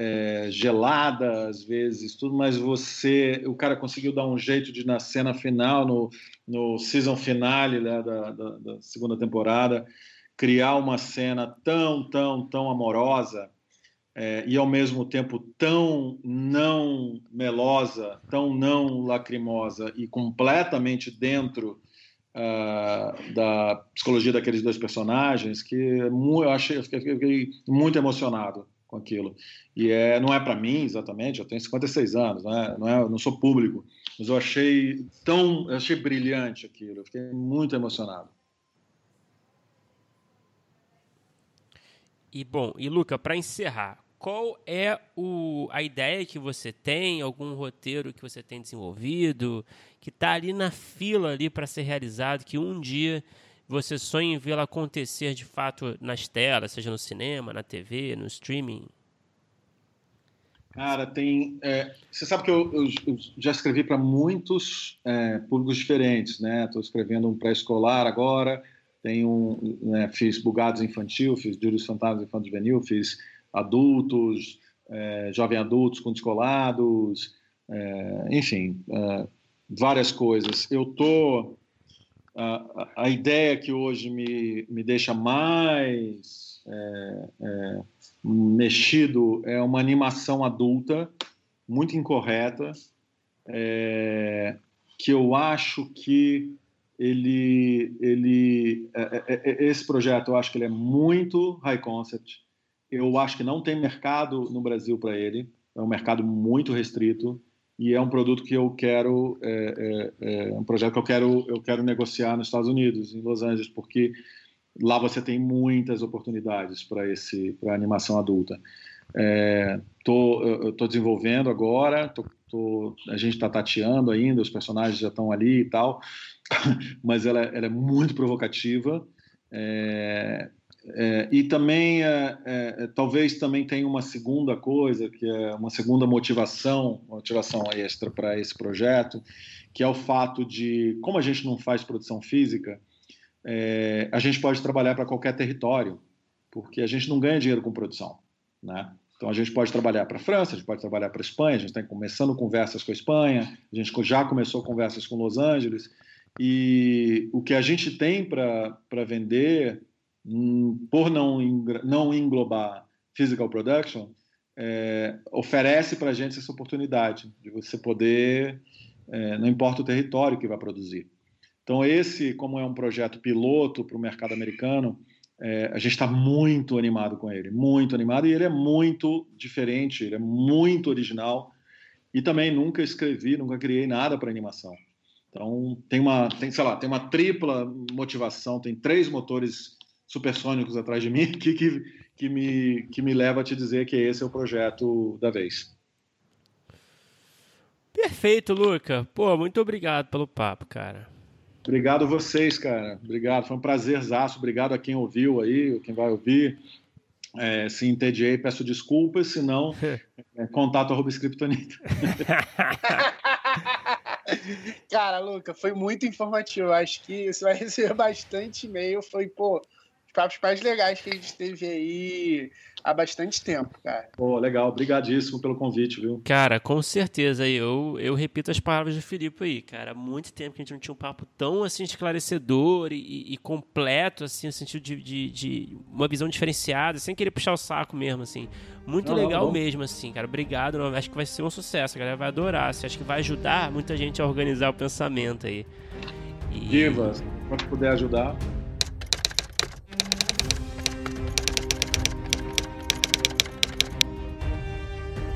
é, gelada, às vezes tudo, mas você, o cara conseguiu dar um jeito de na cena final, no, no season finale né, da, da, da segunda temporada, criar uma cena tão, tão, tão amorosa é, e ao mesmo tempo tão não melosa, tão não lacrimosa e completamente dentro uh, da psicologia daqueles dois personagens que eu achei, eu fiquei muito emocionado com aquilo. E é, não é para mim exatamente, eu tenho 56 anos, não, é, não, é, não sou público, mas eu achei tão, eu achei brilhante aquilo, eu fiquei muito emocionado. E bom, e Luca, para encerrar, qual é o, a ideia que você tem, algum roteiro que você tem desenvolvido, que está ali na fila ali para ser realizado, que um dia você sonha em vê-lo acontecer de fato nas telas, seja no cinema, na TV, no streaming? Cara, tem. É, você sabe que eu, eu, eu já escrevi para muitos é, públicos diferentes, né? Estou escrevendo um pré-escolar agora, tenho, né, fiz Bugados Infantil, fiz Július Fantasmas Infantil Juvenil, fiz adultos, é, jovem adultos com descolados, é, enfim, é, várias coisas. Eu tô a, a, ideia que hoje me, me deixa mais é, é, mexido é uma animação adulta muito incorreta é, que eu acho que ele ele esse projeto eu acho que ele é muito high concept eu acho que não tem mercado no Brasil para ele. É um mercado muito restrito e é um produto que eu quero, é, é, é, um projeto que eu quero, eu quero negociar nos Estados Unidos, em Los Angeles, porque lá você tem muitas oportunidades para esse, para animação adulta. É, tô, tô desenvolvendo agora, tô, tô, a gente está tateando ainda, os personagens já estão ali e tal, [laughs] mas ela, ela é muito provocativa. É, é, e também, é, é, é, talvez também tenha uma segunda coisa, que é uma segunda motivação, motivação extra para esse projeto, que é o fato de, como a gente não faz produção física, é, a gente pode trabalhar para qualquer território, porque a gente não ganha dinheiro com produção, né? Então a gente pode trabalhar para a França, a gente pode trabalhar para a Espanha, a gente está começando conversas com a Espanha, a gente já começou conversas com Los Angeles, e o que a gente tem para vender por não, não englobar physical production, é, oferece para a gente essa oportunidade de você poder, é, não importa o território que vai produzir. Então, esse, como é um projeto piloto para o mercado americano, é, a gente está muito animado com ele, muito animado, e ele é muito diferente, ele é muito original, e também nunca escrevi, nunca criei nada para animação. Então, tem uma, tem, sei lá, tem uma tripla motivação, tem três motores supersônicos atrás de mim [laughs] que, que, que, me, que me leva a te dizer que esse é o projeto da vez. Perfeito, Luca. Pô, muito obrigado pelo papo, cara. Obrigado a vocês, cara. Obrigado. Foi um prazerzaço. Obrigado a quem ouviu aí, quem vai ouvir. É, se entediei, peço desculpas, se não, [laughs] é, contato arroba scriptonita. [laughs] Cara, Luca, foi muito informativo. Acho que você vai receber bastante e-mail. Foi, pô, os papos mais legais que a gente teve aí há bastante tempo, cara. Pô, legal. Obrigadíssimo pelo convite, viu? Cara, com certeza. Eu, eu repito as palavras do Filipe aí, cara. Há muito tempo que a gente não tinha um papo tão, assim, esclarecedor e, e completo, assim, no sentido de, de, de, uma visão diferenciada, sem querer puxar o saco mesmo, assim. Muito não, legal não, mesmo, assim, cara. Obrigado. Acho que vai ser um sucesso. A galera vai adorar. Assim, acho que vai ajudar muita gente a organizar o pensamento aí. E... Divas, pode puder ajudar.